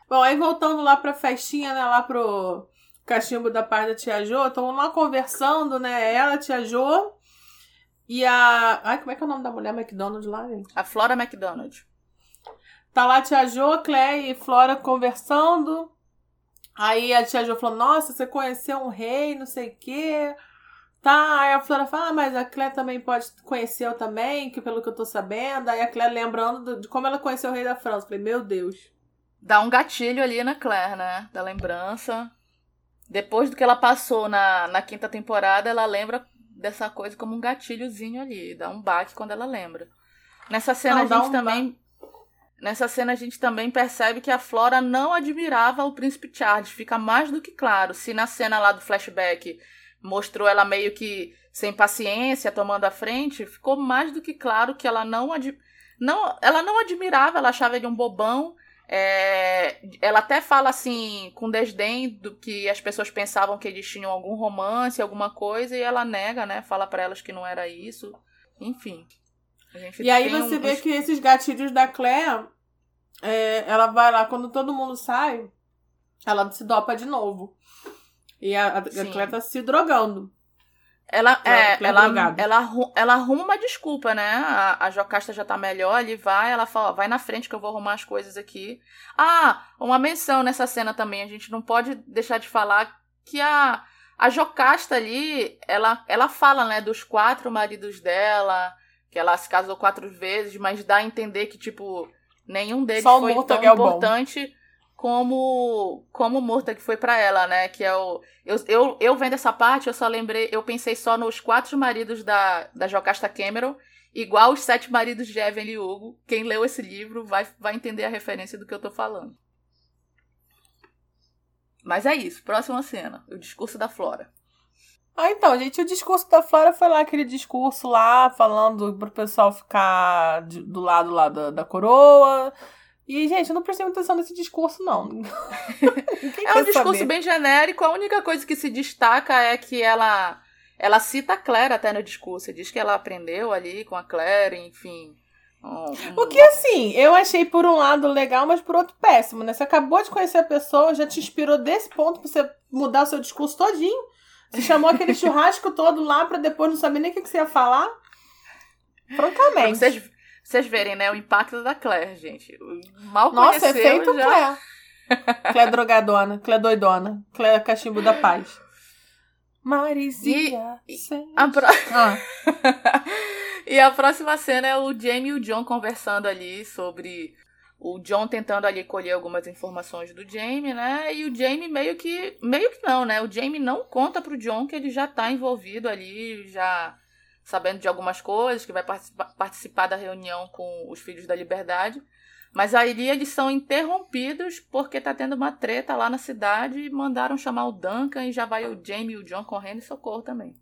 Bom, aí voltando lá pra festinha, né? Lá pro cachimbo da parte da Tia Jo. Estão lá conversando, né? Ela, Tia Jo. E a. Ai, como é que é o nome da mulher McDonald lá, gente? A Flora McDonald. Tá lá a tia Jo, Claire e Flora conversando. Aí a tia Jo falou: Nossa, você conheceu um rei, não sei o quê. Tá, aí a Flora fala, ah, mas a Claire também pode conhecer eu também, que pelo que eu tô sabendo. Aí a Claire lembrando de como ela conheceu o rei da França. Falei, meu Deus. Dá um gatilho ali na Claire, né? Da lembrança. Depois do que ela passou na, na quinta temporada, ela lembra dessa coisa como um gatilhozinho ali. Dá um baque quando ela lembra. Nessa cena não, a gente um também. Nessa cena a gente também percebe que a Flora não admirava o príncipe Charles, fica mais do que claro. Se na cena lá do flashback mostrou ela meio que sem paciência, tomando a frente, ficou mais do que claro que ela não, ad... não, ela não admirava, ela achava ele um bobão. É... ela até fala assim, com desdém do que as pessoas pensavam que eles tinham algum romance, alguma coisa, e ela nega, né? Fala para elas que não era isso. Enfim. E aí você um... vê que esses gatilhos da Claire é, ela vai lá, quando todo mundo sai, ela se dopa de novo. E a, a, se drogando. Ela, é, ela, ela, ela arruma uma desculpa, né? A, a Jocasta já tá melhor, ele vai, ela fala, vai na frente que eu vou arrumar as coisas aqui. Ah, uma menção nessa cena também, a gente não pode deixar de falar que a, a Jocasta ali, ela, ela fala, né, dos quatro maridos dela, que ela se casou quatro vezes, mas dá a entender que, tipo, nenhum deles Só foi tão é importante bom. Como como o Murta que foi para ela, né? Que é o. Eu, eu, eu vendo essa parte, eu só lembrei, eu pensei só nos quatro maridos da, da Jocasta Cameron, igual os sete maridos de Evelyn Hugo. Quem leu esse livro vai, vai entender a referência do que eu tô falando. Mas é isso, próxima cena, o discurso da Flora. Ah, então, gente, o discurso da Flora foi lá aquele discurso lá, falando pro pessoal ficar de, do lado lá da, da coroa. E, gente, eu não prestei muita atenção nesse discurso, não. [laughs] é um discurso saber? bem genérico. A única coisa que se destaca é que ela ela cita a Claire até no discurso. Diz que ela aprendeu ali com a Claire, enfim. Um... O que, assim, eu achei por um lado legal, mas por outro péssimo, né? Você acabou de conhecer a pessoa, já te inspirou desse ponto pra você mudar seu discurso todinho. Você chamou aquele [laughs] churrasco todo lá pra depois não saber nem o que, você ia falar? Francamente. Vocês, vocês verem, né? O impacto da Claire, gente. Mal Nossa, é feito já... Claire. Claire drogadona, Claire doidona, Claire cachimbo da paz. Marizinha. E, a pro... ah. [laughs] e a próxima cena é o Jamie e o John conversando ali sobre o John tentando ali colher algumas informações do Jamie, né? E o Jamie meio que. Meio que não, né? O Jamie não conta pro John que ele já tá envolvido ali, já sabendo de algumas coisas, que vai participar, da reunião com os Filhos da Liberdade. Mas aí eles são interrompidos porque tá tendo uma treta lá na cidade e mandaram chamar o Duncan e já vai o Jamie e o John correndo e socorro também.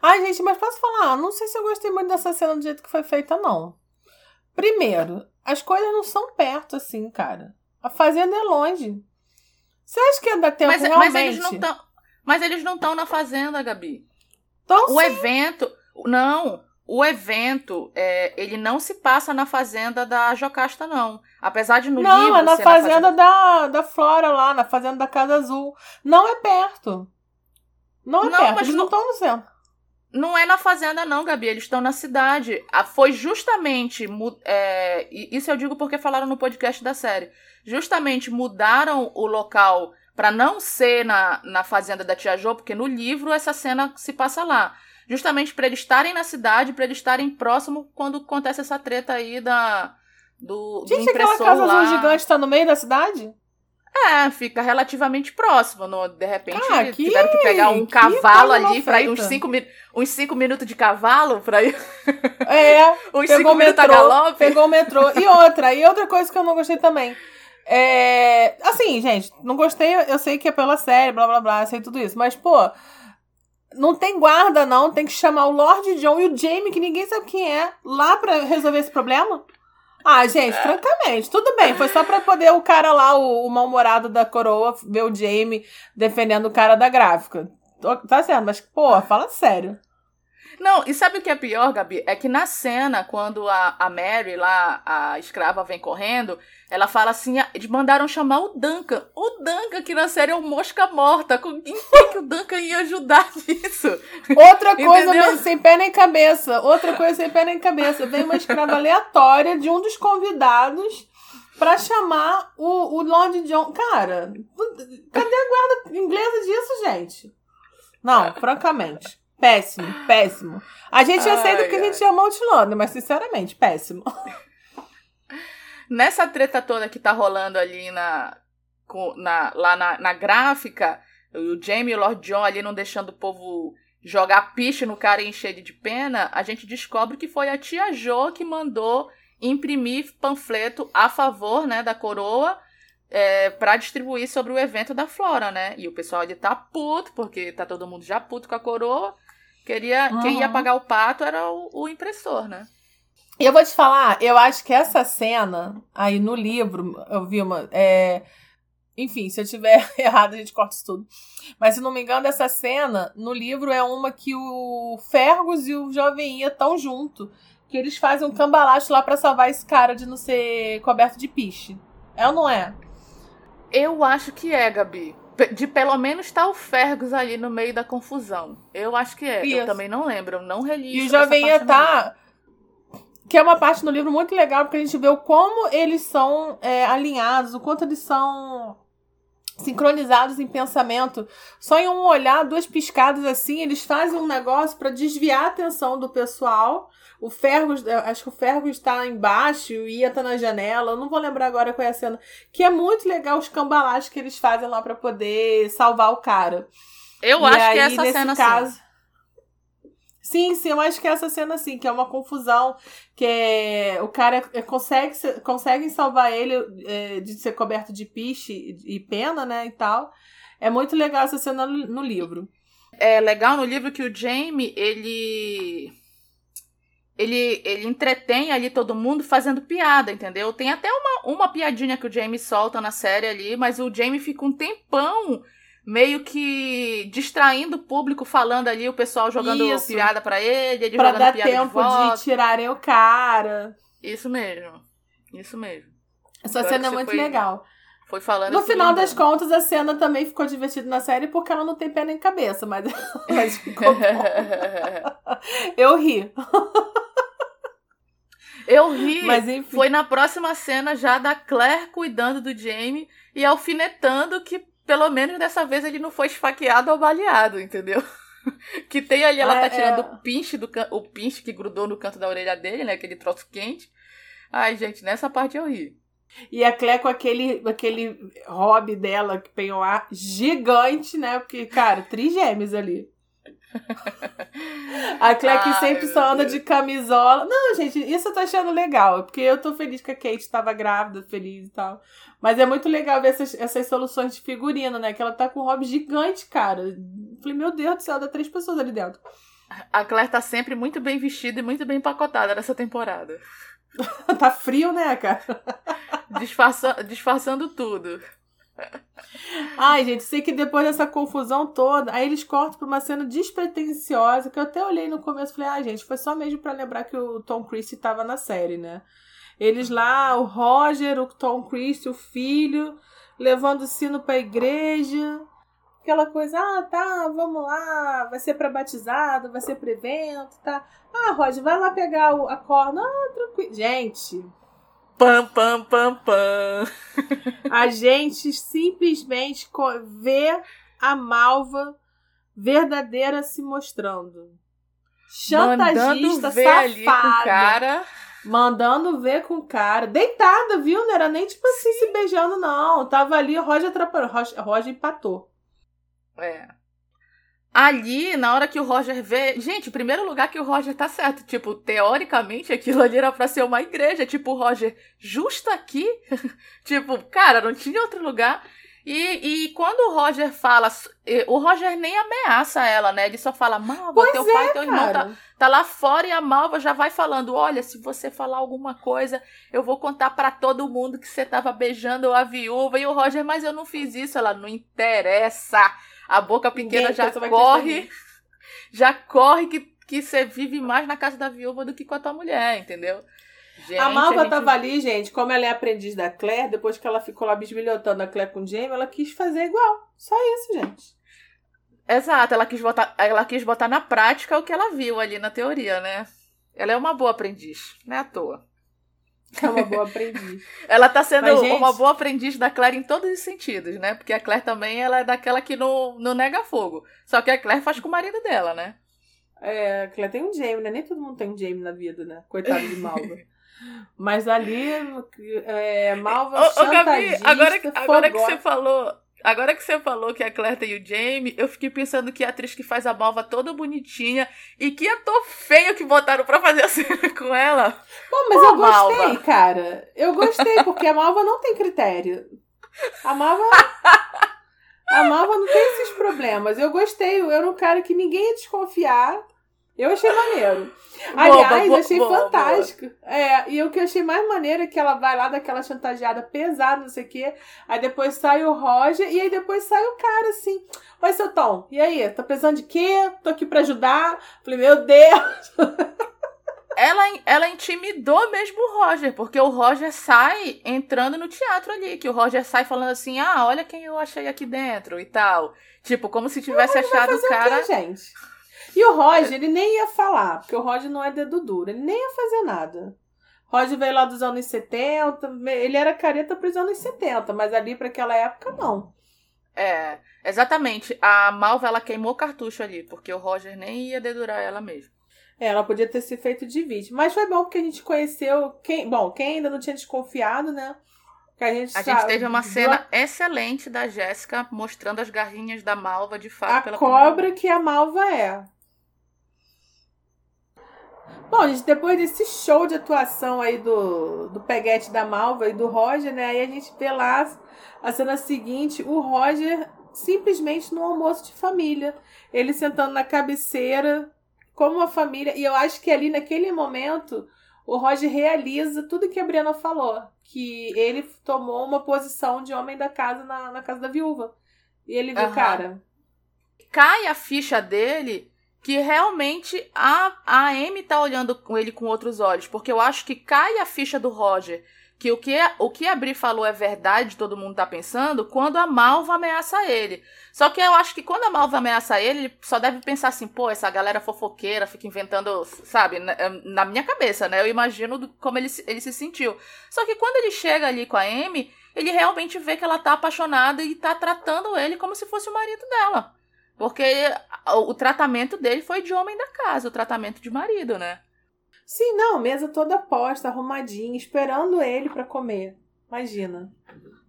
Ai, gente, mas posso falar? Não sei se eu gostei muito dessa cena do jeito que foi feita, não. Primeiro, as coisas não são perto assim, cara. A fazenda é longe. Você acha que ia dar tempo mas, realmente? Estão. Mas eles não estão na fazenda, Gabi. Então, o sim. evento. Não, o evento, é, ele não se passa na fazenda da Jocasta, não. Apesar de no não, livro. Não, é na fazenda, na fazenda da, da Flora lá, na fazenda da Casa Azul. Não é perto. Não é não, perto, eles não estão no centro. Não é na fazenda, não, Gabi. Eles estão na cidade. Ah, foi justamente. É, isso eu digo porque falaram no podcast da série. Justamente mudaram o local para não ser na, na fazenda da Tia Jo, porque no livro essa cena se passa lá. Justamente para eles estarem na cidade, para eles estarem próximo quando acontece essa treta aí da. Do, Gente, do aquela casa lá. azul gigante tá no meio da cidade? É, fica relativamente próximo. No, de repente, ah, que, tiveram que pegar um que cavalo ali para ir uns 5 uns cinco minutos de cavalo para ir. É, [laughs] uns 5 minutos a galope. Pegou o metrô. E outra, e outra coisa que eu não gostei também. É, assim, gente, não gostei, eu sei que é pela série, blá blá blá, sei tudo isso, mas, pô, não tem guarda, não. Tem que chamar o Lord John e o Jamie, que ninguém sabe quem é, lá pra resolver esse problema. Ah, gente, francamente, tudo bem. Foi só pra poder o cara lá, o, o mal-humorado da coroa, ver o Jamie defendendo o cara da gráfica. Tá certo, mas, pô, fala sério. Não, e sabe o que é pior, Gabi? É que na cena, quando a, a Mary, lá, a escrava, vem correndo, ela fala assim: ah, eles mandaram chamar o Duncan. O Duncan, que na série é um mosca morta. Com quem que o Duncan ia ajudar [laughs] nisso? Outra coisa mesmo, sem pé nem cabeça. Outra coisa sem pé nem cabeça. Vem uma escrava [laughs] aleatória de um dos convidados pra chamar o, o Lord John. Cara, cadê a guarda inglesa disso, gente? Não, [laughs] francamente. Péssimo, péssimo. A gente aceita ai, que a gente ama Outlander, mas sinceramente, péssimo. Nessa treta toda que tá rolando ali na, na, lá na, na gráfica, o Jamie e o Lord John ali não deixando o povo jogar piche no cara e encher de pena, a gente descobre que foi a tia Jo que mandou imprimir panfleto a favor né, da coroa é, para distribuir sobre o evento da Flora, né? E o pessoal ali tá puto, porque tá todo mundo já puto com a coroa. Queria, uhum. Quem ia pagar o pato era o, o impressor, né? E eu vou te falar, eu acho que essa cena aí no livro, eu vi uma. É... Enfim, se eu tiver [laughs] errado, a gente corta isso tudo. Mas se não me engano, essa cena no livro é uma que o Fergus e o Jovem Ia estão junto. Que eles fazem um cambalacho lá para salvar esse cara de não ser coberto de piche. É ou não é? Eu acho que é, Gabi de pelo menos estar tá o Fergus ali no meio da confusão. Eu acho que é. Isso. Eu também não lembro, eu não reli. E o Jovem ia tá. Que é uma parte no livro muito legal, porque a gente vê o como eles são é, alinhados, o quanto eles são sincronizados em pensamento. Só em um olhar, duas piscadas assim, eles fazem um negócio para desviar a atenção do pessoal. O Fergus, acho que o Fergus está embaixo e o Ia tá na janela. Eu não vou lembrar agora qual é a cena. Que é muito legal os cambalaches que eles fazem lá para poder salvar o cara. Eu e acho aí, que é essa cena caso, sim. Sim, sim, eu acho que é essa cena assim, que é uma confusão, que é, o cara é, consegue conseguem salvar ele é, de ser coberto de piche e pena, né, e tal. É muito legal essa cena no, no livro. É legal no livro que o Jamie, ele ele, ele entretém ali todo mundo fazendo piada, entendeu? Tem até uma, uma piadinha que o Jamie solta na série ali, mas o Jamie fica um tempão meio que distraindo o público, falando ali, o pessoal jogando Isso. piada para ele, ele pra jogando dar piada tempo de, de tirarem o cara. Isso mesmo. Isso mesmo. Essa Agora cena é muito foi, legal. Foi falando No final das contas, a cena também ficou divertida na série porque ela não tem pé nem cabeça, mas, [laughs] mas [laughs] ficou [laughs] Eu ri. Eu ri. Mas, enfim. Foi na próxima cena já da Claire cuidando do Jamie e alfinetando que pelo menos dessa vez ele não foi esfaqueado ou baleado, entendeu? [laughs] que tem ali, ela ah, tá tirando é. o pinche do o pinche que grudou no canto da orelha dele, né? Aquele troço quente. Ai, gente, nessa parte eu ri. E a Clé com aquele, aquele hobby dela, que tem ar gigante, né? Porque, cara, trigêmeos ali. A Claire que sempre só anda de camisola. Não, gente, isso eu tô achando legal. Porque eu tô feliz que a Kate tava grávida, feliz e tal. Mas é muito legal ver essas, essas soluções de figurino, né? Que ela tá com um hobby gigante, cara. Falei, meu Deus do céu, dá três pessoas ali dentro. A Claire tá sempre muito bem vestida e muito bem empacotada nessa temporada. [laughs] tá frio, né, cara? Disfarça, disfarçando tudo. Ai, gente, sei que depois dessa confusão toda, aí eles cortam pra uma cena despretensiosa, que eu até olhei no começo e falei, ah, gente, foi só mesmo para lembrar que o Tom Christie tava na série, né? Eles lá, o Roger, o Tom Christie, o filho, levando o sino pra igreja. Aquela coisa, ah, tá, vamos lá, vai ser para batizado, vai ser para evento, tá? Ah, Roger, vai lá pegar a corna. Ah, tranquilo. Gente, Pam, pam, pam, pam. [laughs] A gente simplesmente vê a malva verdadeira se mostrando. Chantagista, ver safada. Ali com o cara. Mandando ver com o cara. Deitada, viu? Não era nem tipo assim Sim. se beijando, não. Tava ali, o Roger atrapalhou. Roger, Roger empatou. É. Ali, na hora que o Roger vê. Gente, primeiro lugar que o Roger tá certo. Tipo, teoricamente aquilo ali era pra ser uma igreja. Tipo, o Roger, justo aqui? [laughs] tipo, cara, não tinha outro lugar. E, e quando o Roger fala. O Roger nem ameaça ela, né? Ele só fala: Malva, pois teu é, pai, teu irmão tá, tá, lá fora e a Malva já vai falando: Olha, se você falar alguma coisa, eu vou contar para todo mundo que você tava beijando a viúva. E o Roger, mas eu não fiz isso. Ela não interessa a boca pequena já corre, [laughs] já corre que, que você vive mais na casa da viúva do que com a tua mulher, entendeu? Gente, a Malva a gente... tava ali, gente, como ela é aprendiz da Claire, depois que ela ficou lá bisbilhotando a Claire com o Jamie, ela quis fazer igual. Só isso, gente. Exato, ela quis botar, ela quis botar na prática o que ela viu ali na teoria, né? Ela é uma boa aprendiz, não é à toa. É uma boa [laughs] aprendiz. ela tá sendo Mas, gente... uma boa aprendiz da Claire em todos os sentidos, né? Porque a Claire também ela é daquela que não, não nega fogo. Só que a Claire faz com o marido dela, né? É, a Claire tem um Jamie, né? Nem todo mundo tem um Jamie na vida, né? Coitado de Malva. [laughs] Mas ali, é, Malva ô, ô, Gabi, agora, agora que você falou Agora que você falou que a Claire tem o Jamie, eu fiquei pensando que a atriz que faz a Malva toda bonitinha e que ator feio que botaram pra fazer a cena [laughs] com ela. Bom, mas Pô, eu gostei, Malva. cara. Eu gostei, porque a Malva não tem critério. A Malva. A Malva não tem esses problemas. Eu gostei. Eu era um cara que ninguém ia desconfiar. Eu achei maneiro. Aliás, boa, achei boa, fantástico. Boa. É, e o que eu achei mais maneiro é que ela vai lá daquela chantageada pesada, não sei o quê. Aí depois sai o Roger e aí depois sai o cara assim. Oi, seu Tom, e aí? Tá precisando de quê? Tô aqui pra ajudar. Falei, meu Deus! [laughs] ela, ela intimidou mesmo o Roger, porque o Roger sai entrando no teatro ali, que o Roger sai falando assim, ah, olha quem eu achei aqui dentro e tal. Tipo, como se tivesse achado o cara. O quê, gente? E o Roger, ele nem ia falar, porque o Roger não é dedo duro, ele nem ia fazer nada. Roger veio lá dos anos 70, ele era careta para os anos 70, mas ali para aquela época não. É, exatamente. A Malva, ela queimou cartucho ali, porque o Roger nem ia dedurar ela mesmo. É, ela podia ter se feito de vítima. Mas foi bom porque a gente conheceu quem. Bom, quem ainda não tinha desconfiado, né? Que a gente, a sabe, gente teve uma cena excelente da Jéssica mostrando as garrinhas da Malva de fato. A pela cobra que a Malva é. Bom, gente, depois desse show de atuação aí do, do Peguete da Malva e do Roger, né? Aí a gente vê lá a cena seguinte, o Roger simplesmente no almoço de família. Ele sentando na cabeceira, como uma família. E eu acho que ali naquele momento o Roger realiza tudo que a Briana falou. Que ele tomou uma posição de homem da casa na, na casa da viúva. E ele viu, uhum. cara. Cai a ficha dele que realmente a, a Amy tá olhando com ele com outros olhos. Porque eu acho que cai a ficha do Roger que o que, o que a Bri falou é verdade, todo mundo tá pensando, quando a Malva ameaça ele. Só que eu acho que quando a Malva ameaça ele, ele só deve pensar assim, pô, essa galera fofoqueira fica inventando, sabe, na, na minha cabeça, né? Eu imagino como ele, ele se sentiu. Só que quando ele chega ali com a Amy, ele realmente vê que ela tá apaixonada e tá tratando ele como se fosse o marido dela. Porque o tratamento dele foi de homem da casa, o tratamento de marido, né? Sim, não, mesa toda posta, arrumadinha, esperando ele para comer. Imagina.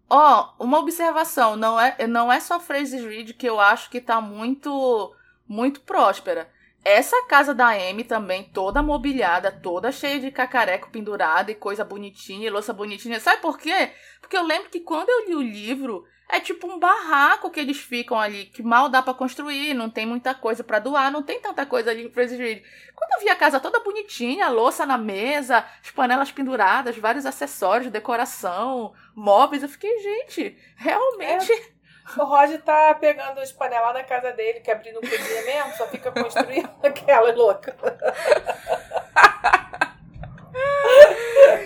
Ó, oh, uma observação, não é, não é só Fraser Reed que eu acho que tá muito muito próspera. Essa casa da Amy também, toda mobiliada, toda cheia de cacareco pendurado e coisa bonitinha, e louça bonitinha. Sabe por quê? Porque eu lembro que quando eu li o livro, é tipo um barraco que eles ficam ali, que mal dá para construir, não tem muita coisa para doar, não tem tanta coisa ali Fraser Reed. Quando eu vi a casa toda bonitinha, louça na mesa, as panelas penduradas, vários acessórios, decoração, móveis, eu fiquei, gente, realmente. É. O Roger tá pegando as panelas na casa dele, que abrindo cozinha mesmo, só fica construindo [laughs] aquela louca.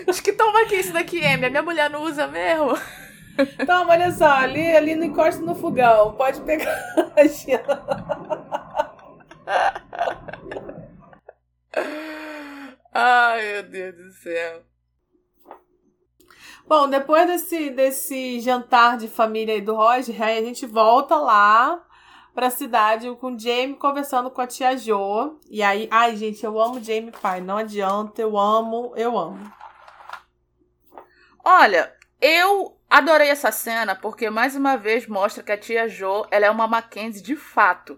Acho que toma aqui isso daqui, Amy. A minha mulher não usa mesmo. [laughs] Toma, olha só, ali, ali no encosta no fogão. Pode pegar. [laughs] Ai, meu Deus do céu. Bom, depois desse, desse jantar de família aí do Roger, aí a gente volta lá pra cidade com o Jamie conversando com a tia Jo. E aí, ai, gente, eu amo Jamie pai, não adianta, eu amo, eu amo. Olha, eu Adorei essa cena porque mais uma vez mostra que a tia Jo, ela é uma Mackenzie de fato.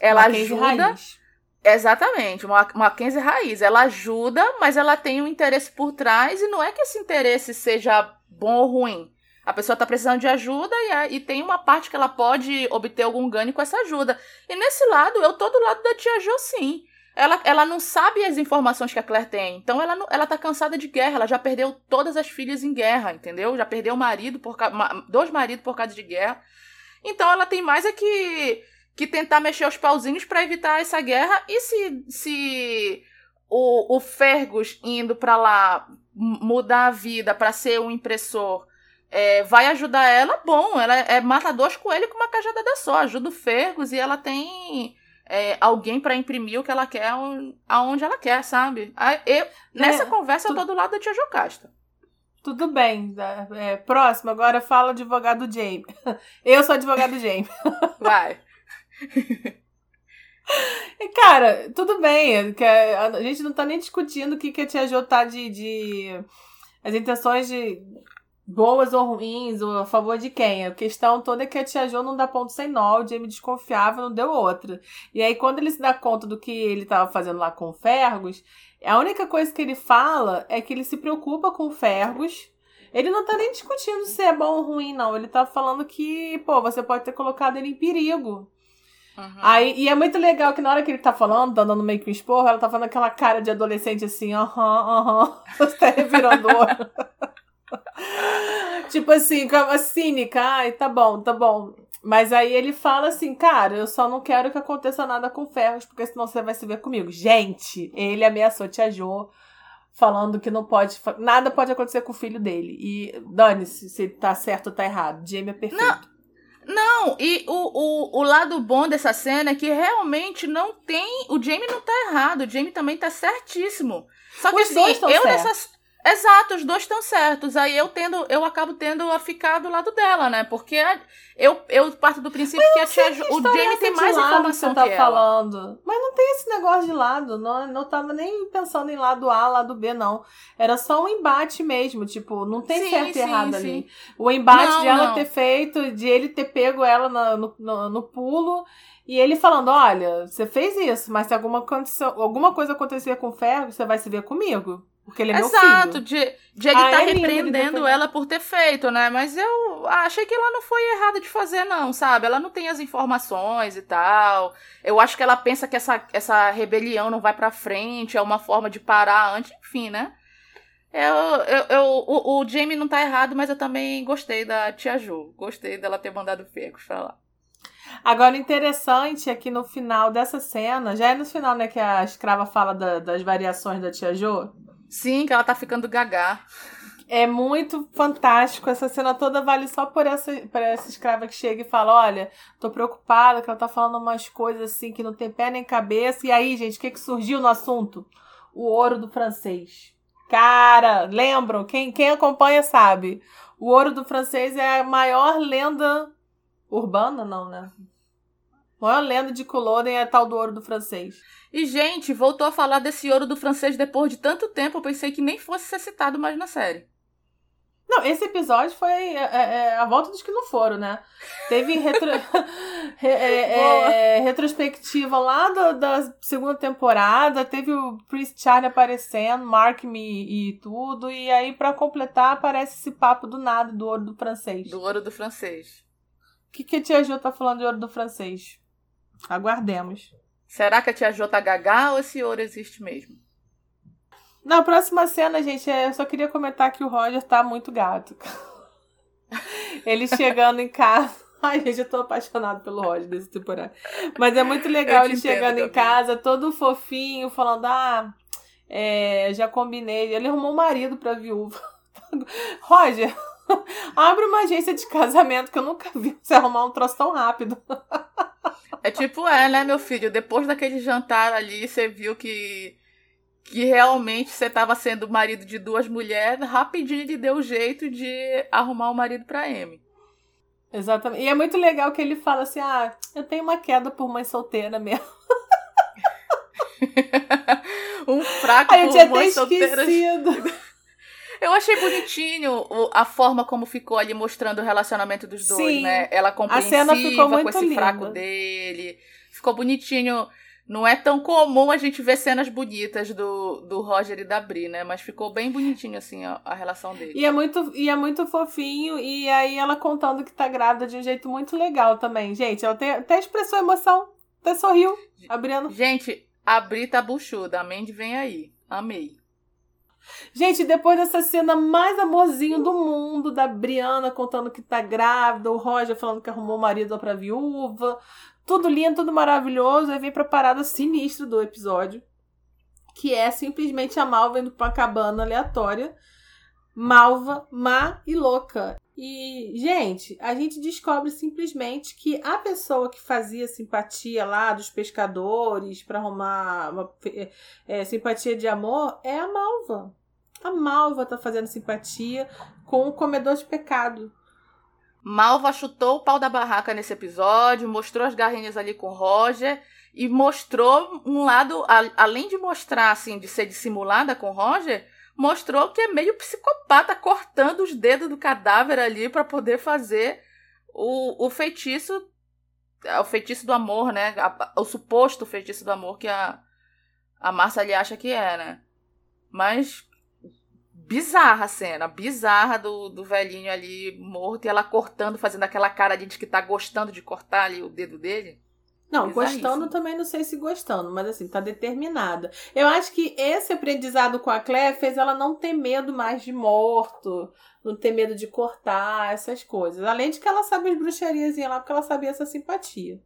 Ela Mackenzie ajuda raiz. Exatamente, uma Mackenzie raiz. Ela ajuda, mas ela tem um interesse por trás e não é que esse interesse seja bom ou ruim. A pessoa está precisando de ajuda e, e, tem uma parte que ela pode obter algum ganho com essa ajuda. E nesse lado, eu tô do lado da tia Jo, sim. Ela, ela não sabe as informações que a Claire tem. Então ela, não, ela tá cansada de guerra. Ela já perdeu todas as filhas em guerra, entendeu? Já perdeu marido por dois maridos por causa de guerra. Então ela tem mais é que, que tentar mexer os pauzinhos para evitar essa guerra. E se, se o, o Fergus indo para lá mudar a vida para ser um impressor é, vai ajudar ela, bom. Ela é mata dois coelhos com uma cajadada só. Ajuda o Fergus e ela tem é, alguém para imprimir o que ela quer aonde ela quer, sabe? Eu, nessa é, conversa tu... eu tô do lado da tia Jocasta. Tudo bem. É, próximo, agora fala advogado Jamie. [laughs] Eu sou advogado Jamie. [laughs] Vai. Cara, tudo bem. A gente não tá nem discutindo o que, que a tia Jo tá de, de. As intenções de boas ou ruins, ou a favor de quem. A questão toda é que a tia Jo não dá ponto sem nó, o Jamie desconfiava, não deu outra. E aí, quando ele se dá conta do que ele estava fazendo lá com o Fergus, a única coisa que ele fala é que ele se preocupa com o Fergus. Ele não tá nem discutindo se é bom ou ruim, não. Ele tá falando que, pô, você pode ter colocado ele em perigo. Uhum. Aí, e é muito legal que na hora que ele tá falando, tá dando meio que um esporro, ela tá fazendo aquela cara de adolescente assim, aham, aham, [laughs] você tá revirando tipo assim, como cínica, ai, tá bom, tá bom. Mas aí ele fala assim, cara, eu só não quero que aconteça nada com ferros, porque senão você vai se ver comigo. Gente, ele ameaçou Tia Jo, falando que não pode, nada pode acontecer com o filho dele. E dane-se se tá certo ou tá errado. Jamie é perfeito. Não. Não, e o, o, o lado bom dessa cena é que realmente não tem. O Jamie não tá errado, o Jamie também tá certíssimo. Só que Os assim, eu certos. nessa, Exato, os dois estão certos. Aí eu tendo, eu acabo tendo a ficar do lado dela, né? Porque a, eu, eu parto do princípio que a tia, que o Jamie tem mais informação que, você tá que falando. Mas não tem esse negócio de lado. Não, não tava nem pensando em lado A, lado B, não. Era só um embate mesmo. Tipo, não tem sim, certo e errado sim. ali. O embate não, de ela não. ter feito, de ele ter pego ela no, no, no pulo. E ele falando: olha, você fez isso, mas se alguma, condição, alguma coisa acontecer com o Ferro, você vai se ver comigo. Porque ele é Exato, meu filho. de, de ele estar tá repreendendo ela por ter feito, né? Mas eu achei que ela não foi errada de fazer, não, sabe? Ela não tem as informações e tal. Eu acho que ela pensa que essa, essa rebelião não vai pra frente, é uma forma de parar antes, enfim, né? Eu, eu, eu, o, o Jamie não tá errado, mas eu também gostei da Tia Ju. Gostei dela ter mandado o Fecos pra lá. Agora, interessante é que no final dessa cena, já é no final, né, que a escrava fala da, das variações da Tia Jo. Sim, que ela tá ficando gagá. É muito fantástico. Essa cena toda vale só por essa, por essa escrava que chega e fala: Olha, tô preocupada que ela tá falando umas coisas assim que não tem pé nem cabeça. E aí, gente, o que, que surgiu no assunto? O ouro do francês. Cara, lembram? Quem, quem acompanha sabe. O ouro do francês é a maior lenda urbana, não, né? Maior lenda de Culloden é tal do ouro do francês. E, gente, voltou a falar desse ouro do francês depois de tanto tempo, eu pensei que nem fosse ser citado mais na série. Não, esse episódio foi é, é, é a volta dos que não foram, né? Teve retro... [laughs] é, é retrospectiva lá do, da segunda temporada, teve o Prince Charlie aparecendo, Mark Me e tudo, e aí para completar aparece esse papo do nada do ouro do francês. Do ouro do francês. O que, que a tia Jo tá falando de ouro do francês? Aguardemos. Será que a tia Jo tá ou esse ouro existe mesmo? Na próxima cena, gente, é, eu só queria comentar que o Roger tá muito gato. [laughs] Ele chegando em casa. [laughs] Ai, gente, eu tô apaixonado pelo Roger dessa temporada. Mas é muito legal ele chegando em casa, todo fofinho, falando: Ah, é, já combinei. Ele arrumou um marido pra viúva. [laughs] Roger, abre uma agência de casamento que eu nunca vi você arrumar um troço tão rápido. É tipo, é, né, meu filho? Depois daquele jantar ali, você viu que que realmente você estava sendo marido de duas mulheres, rapidinho ele deu jeito de arrumar o um marido para Amy. Exatamente. E é muito legal que ele fala assim: ah, eu tenho uma queda por mãe solteira mesmo. [laughs] um fraco Ai, por mãe solteira. [laughs] Eu achei bonitinho a forma como ficou ali mostrando o relacionamento dos dois, Sim, né? Ela compreensiva com esse linda. fraco dele. Ficou bonitinho. Não é tão comum a gente ver cenas bonitas do, do Roger e da Bri, né? Mas ficou bem bonitinho, assim, a, a relação deles. E é, muito, e é muito fofinho. E aí ela contando que tá grávida de um jeito muito legal também. Gente, ela tem, até expressou emoção. Até sorriu. Abrindo. Gente, a Bri tá buchuda. A Mandy vem aí. Amei. Gente, depois dessa cena mais amorzinho do mundo, da Briana contando que tá grávida, o Roger falando que arrumou o marido pra viúva, tudo lindo, tudo maravilhoso, aí vem pra parada sinistra do episódio, que é simplesmente a Malva indo pra uma cabana aleatória, malva, má e louca. E, gente, a gente descobre simplesmente que a pessoa que fazia simpatia lá dos pescadores para arrumar uma, é, simpatia de amor é a Malva. A Malva tá fazendo simpatia com o comedor de pecado. Malva chutou o pau da barraca nesse episódio, mostrou as garrinhas ali com Roger e mostrou um lado, além de mostrar assim, de ser dissimulada com Roger, mostrou que é meio psicopata cortando os dedos do cadáver ali para poder fazer o, o feitiço, o feitiço do amor, né? O suposto feitiço do amor que a, a Marcia ali acha que é, né? Mas bizarra a cena, bizarra do, do velhinho ali morto e ela cortando, fazendo aquela cara de que tá gostando de cortar ali o dedo dele. Não, gostando também não sei se gostando, mas assim, tá determinada. Eu acho que esse aprendizado com a Claire fez ela não ter medo mais de morto, não ter medo de cortar, essas coisas. Além de que ela sabe as bruxarias lá, porque ela sabia essa simpatia.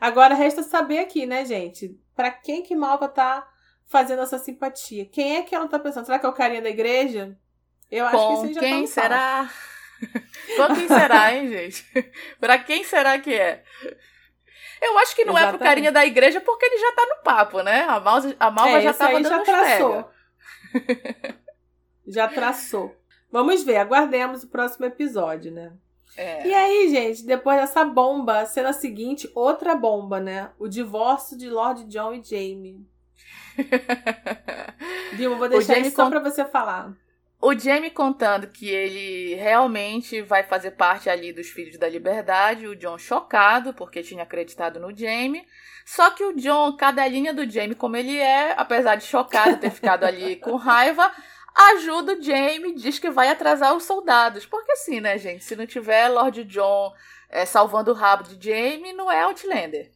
Agora resta saber aqui, né, gente? Para quem que Malva tá fazendo essa simpatia. Quem é que ela tá pensando? Será que é o carinha da igreja? Eu acho Com que sim, já quem tá será? [laughs] Com quem será, hein, [laughs] gente? pra quem será que é? Eu acho que não Exatamente. é pro carinha da igreja porque ele já tá no papo, né? A Malva, a Malva é, já tava dando já traçou. [laughs] Já traçou. Vamos ver, aguardemos o próximo episódio, né? É. E aí, gente, depois dessa bomba, cena seguinte, outra bomba, né? O divórcio de Lord John e Jamie. [laughs] Dilma, vou deixar isso só pra você falar. O Jamie contando que ele realmente vai fazer parte ali dos Filhos da Liberdade, o John chocado, porque tinha acreditado no Jamie. Só que o John, cadelinha do Jamie como ele é, apesar de chocado ter ficado ali [laughs] com raiva, ajuda o Jamie, diz que vai atrasar os soldados. Porque assim, né, gente? Se não tiver Lord John é, salvando o rabo de Jamie, não é Outlander.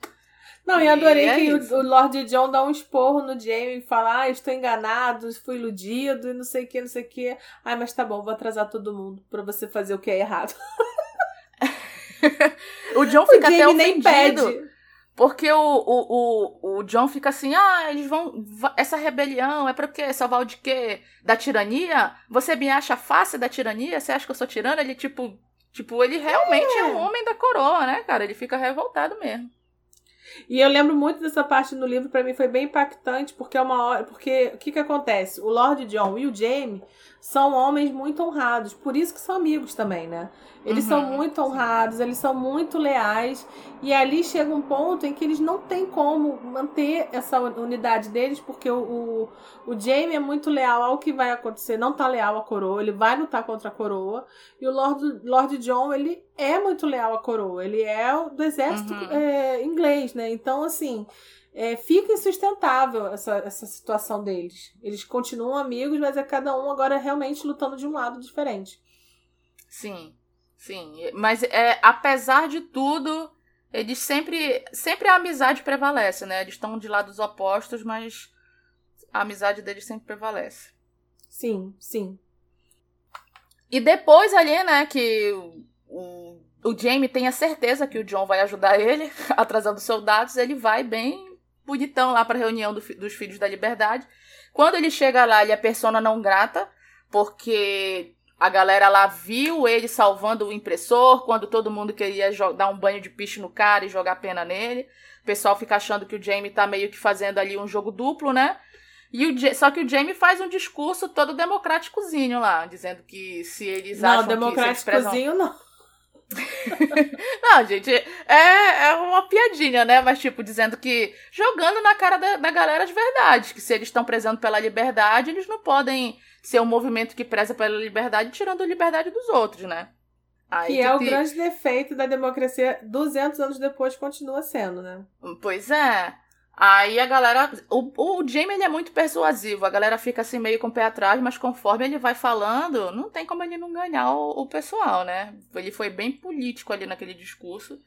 Não, e adorei é que o, o, Lord John dá um esporro no Jamie e fala: Ah, estou enganado, fui iludido e não sei o que, não sei o que. Ai, mas tá bom, vou atrasar todo mundo pra você fazer o que é errado. [laughs] o John fica o até ofendido. Nem pede. Porque o, o, o, o John fica assim, ah, eles vão. Essa rebelião é pra quê? Salvar o de quê? Da tirania? Você me acha fácil da tirania? Você acha que eu sou tirano? Ele, tipo. Tipo, ele realmente é, é um homem da coroa, né, cara? Ele fica revoltado mesmo. E eu lembro muito dessa parte no livro, para mim foi bem impactante, porque é uma hora. Porque o que, que acontece? O Lord John e o Jaime são homens muito honrados, por isso que são amigos também, né? Eles uhum, são muito honrados, eles são muito leais. E ali chega um ponto em que eles não têm como manter essa unidade deles, porque o, o, o Jamie é muito leal ao que vai acontecer, não tá leal à coroa, ele vai lutar contra a coroa. E o Lord, Lord John, ele é muito leal à coroa, ele é do exército uhum. é, inglês, né? Então, assim. É, fica insustentável essa, essa situação deles. Eles continuam amigos, mas é cada um agora realmente lutando de um lado diferente. Sim. Sim, mas é, apesar de tudo, eles sempre. Sempre a amizade prevalece, né? Eles estão de lados opostos, mas a amizade deles sempre prevalece. Sim, sim. E depois ali, né, que o, o Jamie tem a certeza que o John vai ajudar ele, [laughs] atrasando soldados, ele vai bem bonitão lá para a reunião do, dos Filhos da Liberdade. Quando ele chega lá, ele é persona não grata, porque a galera lá viu ele salvando o impressor quando todo mundo queria dar um banho de piche no cara e jogar pena nele. O pessoal fica achando que o Jamie tá meio que fazendo ali um jogo duplo, né? E o, só que o Jamie faz um discurso todo democráticozinho lá, dizendo que se eles não, acham democráticozinho que. Não, não. [laughs] não, gente, é, é uma piadinha, né? Mas, tipo, dizendo que. jogando na cara da, da galera de verdade. Que se eles estão prezando pela liberdade, eles não podem ser um movimento que preza pela liberdade, tirando a liberdade dos outros, né? Aí, que é o te... grande defeito da democracia 200 anos depois continua sendo, né? Pois é. Aí a galera. O, o Jamie ele é muito persuasivo, a galera fica assim meio com o pé atrás, mas conforme ele vai falando, não tem como ele não ganhar o, o pessoal, né? Ele foi bem político ali naquele discurso.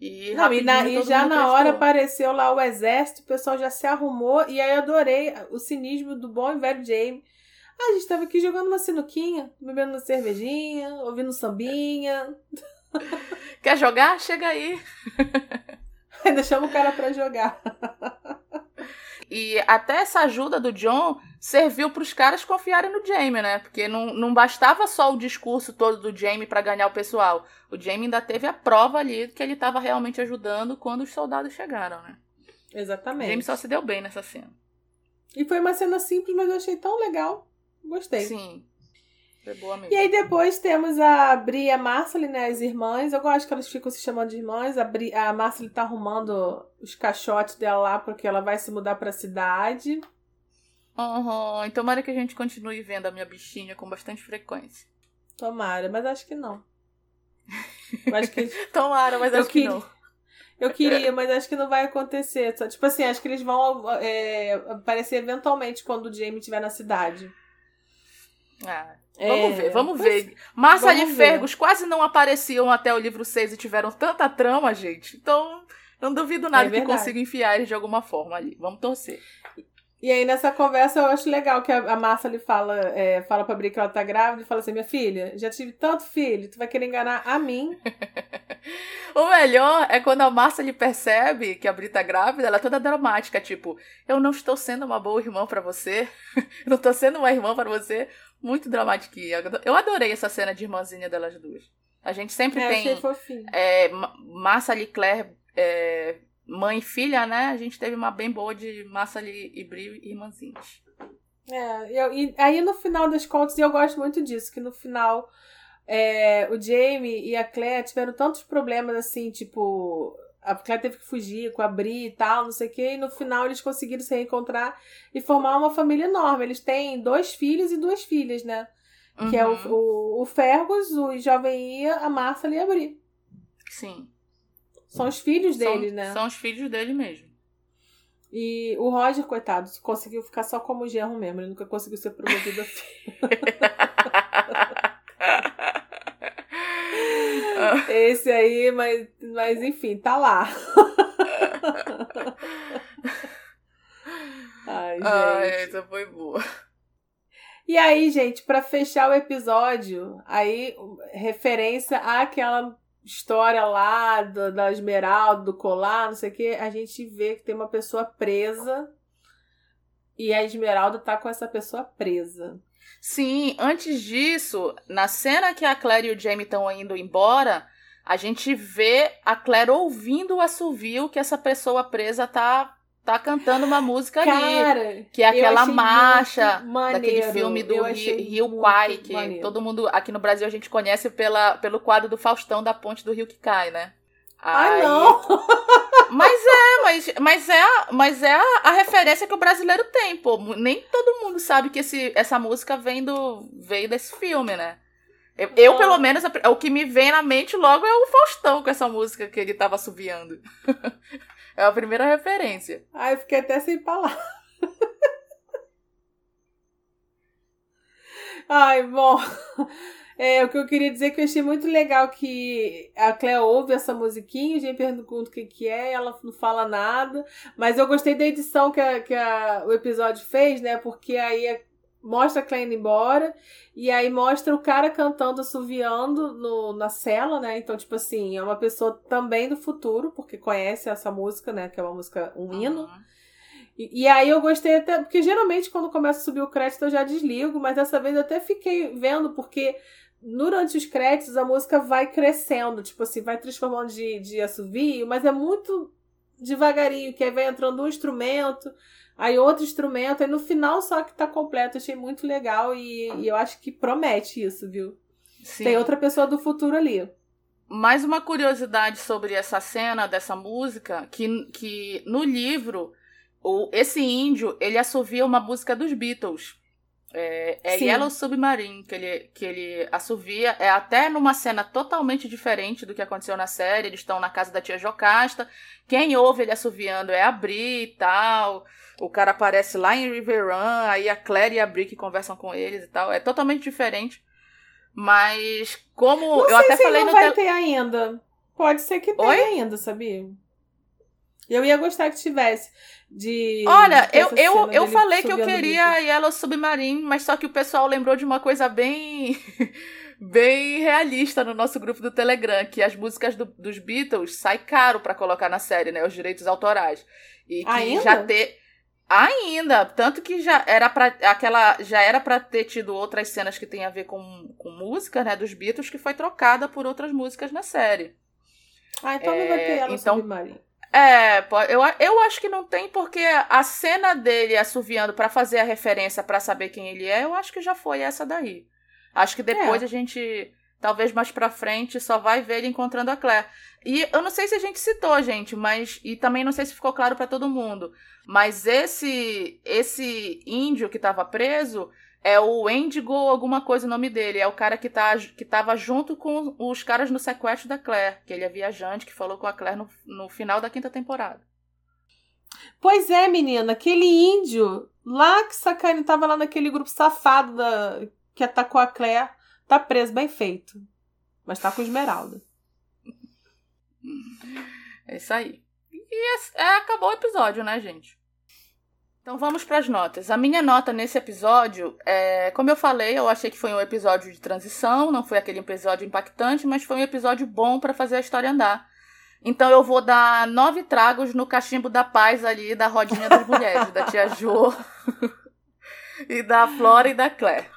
E, não, e, na, e já na hora apareceu lá o exército, o pessoal já se arrumou, e aí eu adorei o cinismo do bom e velho Jamie ah, a gente tava aqui jogando uma sinuquinha, bebendo uma cervejinha, ouvindo sambinha. Quer jogar? Chega aí. [laughs] [laughs] Ainda chama o cara pra jogar. E até essa ajuda do John serviu para os caras confiarem no Jamie, né? Porque não, não bastava só o discurso todo do Jamie para ganhar o pessoal. O Jamie ainda teve a prova ali que ele estava realmente ajudando quando os soldados chegaram, né? Exatamente. O Jamie só se deu bem nessa cena. E foi uma cena simples, mas eu achei tão legal. Gostei. Sim. Foi boa mesmo. E aí depois temos a Bri e a Marcely, né? As irmãs. Eu gosto que elas ficam se chamando de irmãs. A, Bri, a Marcely tá arrumando os caixotes dela lá porque ela vai se mudar pra cidade. Uhum. E tomara que a gente continue vendo a minha bichinha com bastante frequência. Tomara, mas acho que não. acho que... [laughs] tomara, mas acho que, que não. Eu queria, mas acho que não vai acontecer. Tipo assim, acho que eles vão é, aparecer eventualmente quando o Jamie estiver na cidade. Ah, vamos é, ver, vamos ver. Massa de Fergus quase não apareciam até o livro 6 e tiveram tanta trama, gente. Então, não duvido nada é que consiga enfiar eles de alguma forma ali. Vamos torcer. E aí, nessa conversa, eu acho legal que a, Massa lhe fala, é, fala pra Bri que ela tá grávida e fala assim: minha filha, já tive tanto filho, tu vai querer enganar a mim. [laughs] o melhor é quando a Massa lhe percebe que a Bri tá grávida, ela é toda dramática, tipo, eu não estou sendo uma boa irmã para você, [laughs] não estou sendo uma irmã para você, muito dramática. Eu adorei essa cena de irmãzinha delas duas. A gente sempre é, tem é, Massa Leclerc, é, mãe e filha, né? A gente teve uma bem boa de Massa e Brio irmãzinhas. É, eu, e aí no final das contas, e eu gosto muito disso, que no final é, o Jamie e a Claire tiveram tantos problemas assim, tipo, a Claire teve que fugir com a Bri e tal, não sei o quê, e no final eles conseguiram se reencontrar e formar uma família enorme. Eles têm dois filhos e duas filhas, né? Uhum. Que é o, uhum. o, o Fergus, o Jovem Ia, a Martha e a Bri. Sim. São os filhos dele, são, né? São os filhos dele mesmo. E o Roger, coitado, conseguiu ficar só como genro mesmo. Ele nunca conseguiu ser promovido a filho. [laughs] [laughs] Esse aí, mas, mas enfim, tá lá. [laughs] Ai, gente. Ai, essa foi boa. E aí, gente, para fechar o episódio, aí referência àquela história lá do, da Esmeralda, do colar, não sei o que, a gente vê que tem uma pessoa presa e a Esmeralda tá com essa pessoa presa. Sim, antes disso, na cena que a Claire e o Jamie estão indo embora, a gente vê a Claire ouvindo o assovio que essa pessoa presa tá tá cantando uma música Cara, ali. Que é aquela marcha daquele filme do Rio Kwai, que maneiro. todo mundo aqui no Brasil a gente conhece pela, pelo quadro do Faustão da Ponte do Rio que cai, né? Ai, não! [laughs] Mas é, mas, mas é, a, mas é a, a, referência que o brasileiro tem, pô. Nem todo mundo sabe que esse, essa música vem do, veio desse filme, né? Eu, eu, pelo menos, o que me vem na mente logo é o Faustão com essa música que ele tava assoviando. [laughs] É a primeira referência. Ai, fiquei até sem palavras. [laughs] Ai, bom. É, o que eu queria dizer é que eu achei muito legal que a Cleo ouve essa musiquinha, a gente pergunta o que, que é, ela não fala nada. Mas eu gostei da edição que, a, que a, o episódio fez, né? Porque aí mostra a Clay indo embora e aí mostra o cara cantando, assoviando no, na cela, né? Então, tipo assim, é uma pessoa também do futuro, porque conhece essa música, né? Que é uma música, um hino. Uhum. E, e, aí eu gostei até, porque geralmente quando começa a subir o crédito eu já desligo, mas dessa vez eu até fiquei vendo, porque durante os créditos a música vai crescendo, tipo assim, vai transformando de, de assovio, mas é muito devagarinho, que aí vai entrando um instrumento, Aí outro instrumento, aí no final só que tá completo. Achei muito legal e, e eu acho que promete isso, viu? Sim. Tem outra pessoa do futuro ali. Mais uma curiosidade sobre essa cena dessa música, que, que no livro, o, esse índio, ele assovia uma música dos Beatles. É, é Yellow Submarine que ele, que ele assovia. É até numa cena totalmente diferente do que aconteceu na série. Eles estão na casa da tia Jocasta. Quem ouve ele assoviando é a Bri e tal. O cara aparece lá em River Run, aí a Claire e a Bri conversam com eles e tal. É totalmente diferente. Mas como não eu até falei não no vai te... ter ainda. Pode ser que tenha Oi? ainda, sabia? Eu ia gostar que tivesse. De, Olha, eu, eu, eu falei que eu queria Yellow Submarine, mas só que o pessoal lembrou de uma coisa bem [laughs] bem realista no nosso grupo do Telegram, que as músicas do, dos Beatles sai caro para colocar na série, né, os direitos autorais. E que Ainda? já ter Ainda, tanto que já era para aquela já era para ter tido outras cenas que tem a ver com, com música, né, dos Beatles que foi trocada por outras músicas na série. Ah, então é, não vai ter ela então, Submarine. É, eu, eu acho que não tem, porque a cena dele assoviando para fazer a referência para saber quem ele é, eu acho que já foi essa daí. Acho que depois é. a gente, talvez mais pra frente, só vai ver ele encontrando a Claire. E eu não sei se a gente citou, gente, mas. E também não sei se ficou claro para todo mundo. Mas esse esse índio que tava preso é o Endigo alguma coisa o nome dele. É o cara que, tá, que tava junto com os caras no sequestro da Claire. Que ele é viajante, que falou com a Claire no, no final da quinta temporada. Pois é, menina. Aquele índio lá que sacane tava lá naquele grupo safado da, que atacou a Claire. Tá preso, bem feito. Mas tá com Esmeralda. [laughs] É isso aí. E é, acabou o episódio, né, gente? Então vamos para as notas. A minha nota nesse episódio, é, como eu falei, eu achei que foi um episódio de transição, não foi aquele episódio impactante, mas foi um episódio bom para fazer a história andar. Então eu vou dar nove tragos no cachimbo da paz ali, da rodinha das mulheres, da tia Jo [laughs] e da Flora e da Claire.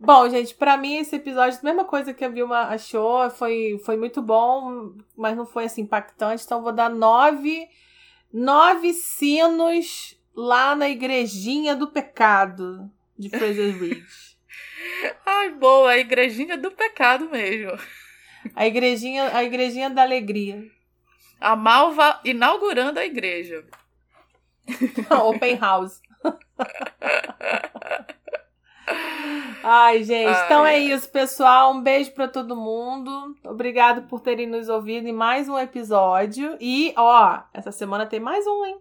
Bom, gente, para mim esse episódio, a mesma coisa que a Vilma achou, foi, foi muito bom, mas não foi assim impactante, então vou dar nove nove sinos lá na igrejinha do pecado de Fraser Ridge. [laughs] Ai, boa, a igrejinha do pecado mesmo. A igrejinha, a igrejinha da alegria. A Malva inaugurando a igreja. [laughs] Open house. [laughs] Ai, gente, Ai, então é isso, pessoal. Um beijo para todo mundo. Obrigado por terem nos ouvido em mais um episódio. E, ó, essa semana tem mais um, hein?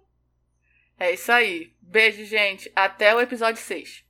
É isso aí. Beijo, gente. Até o episódio 6.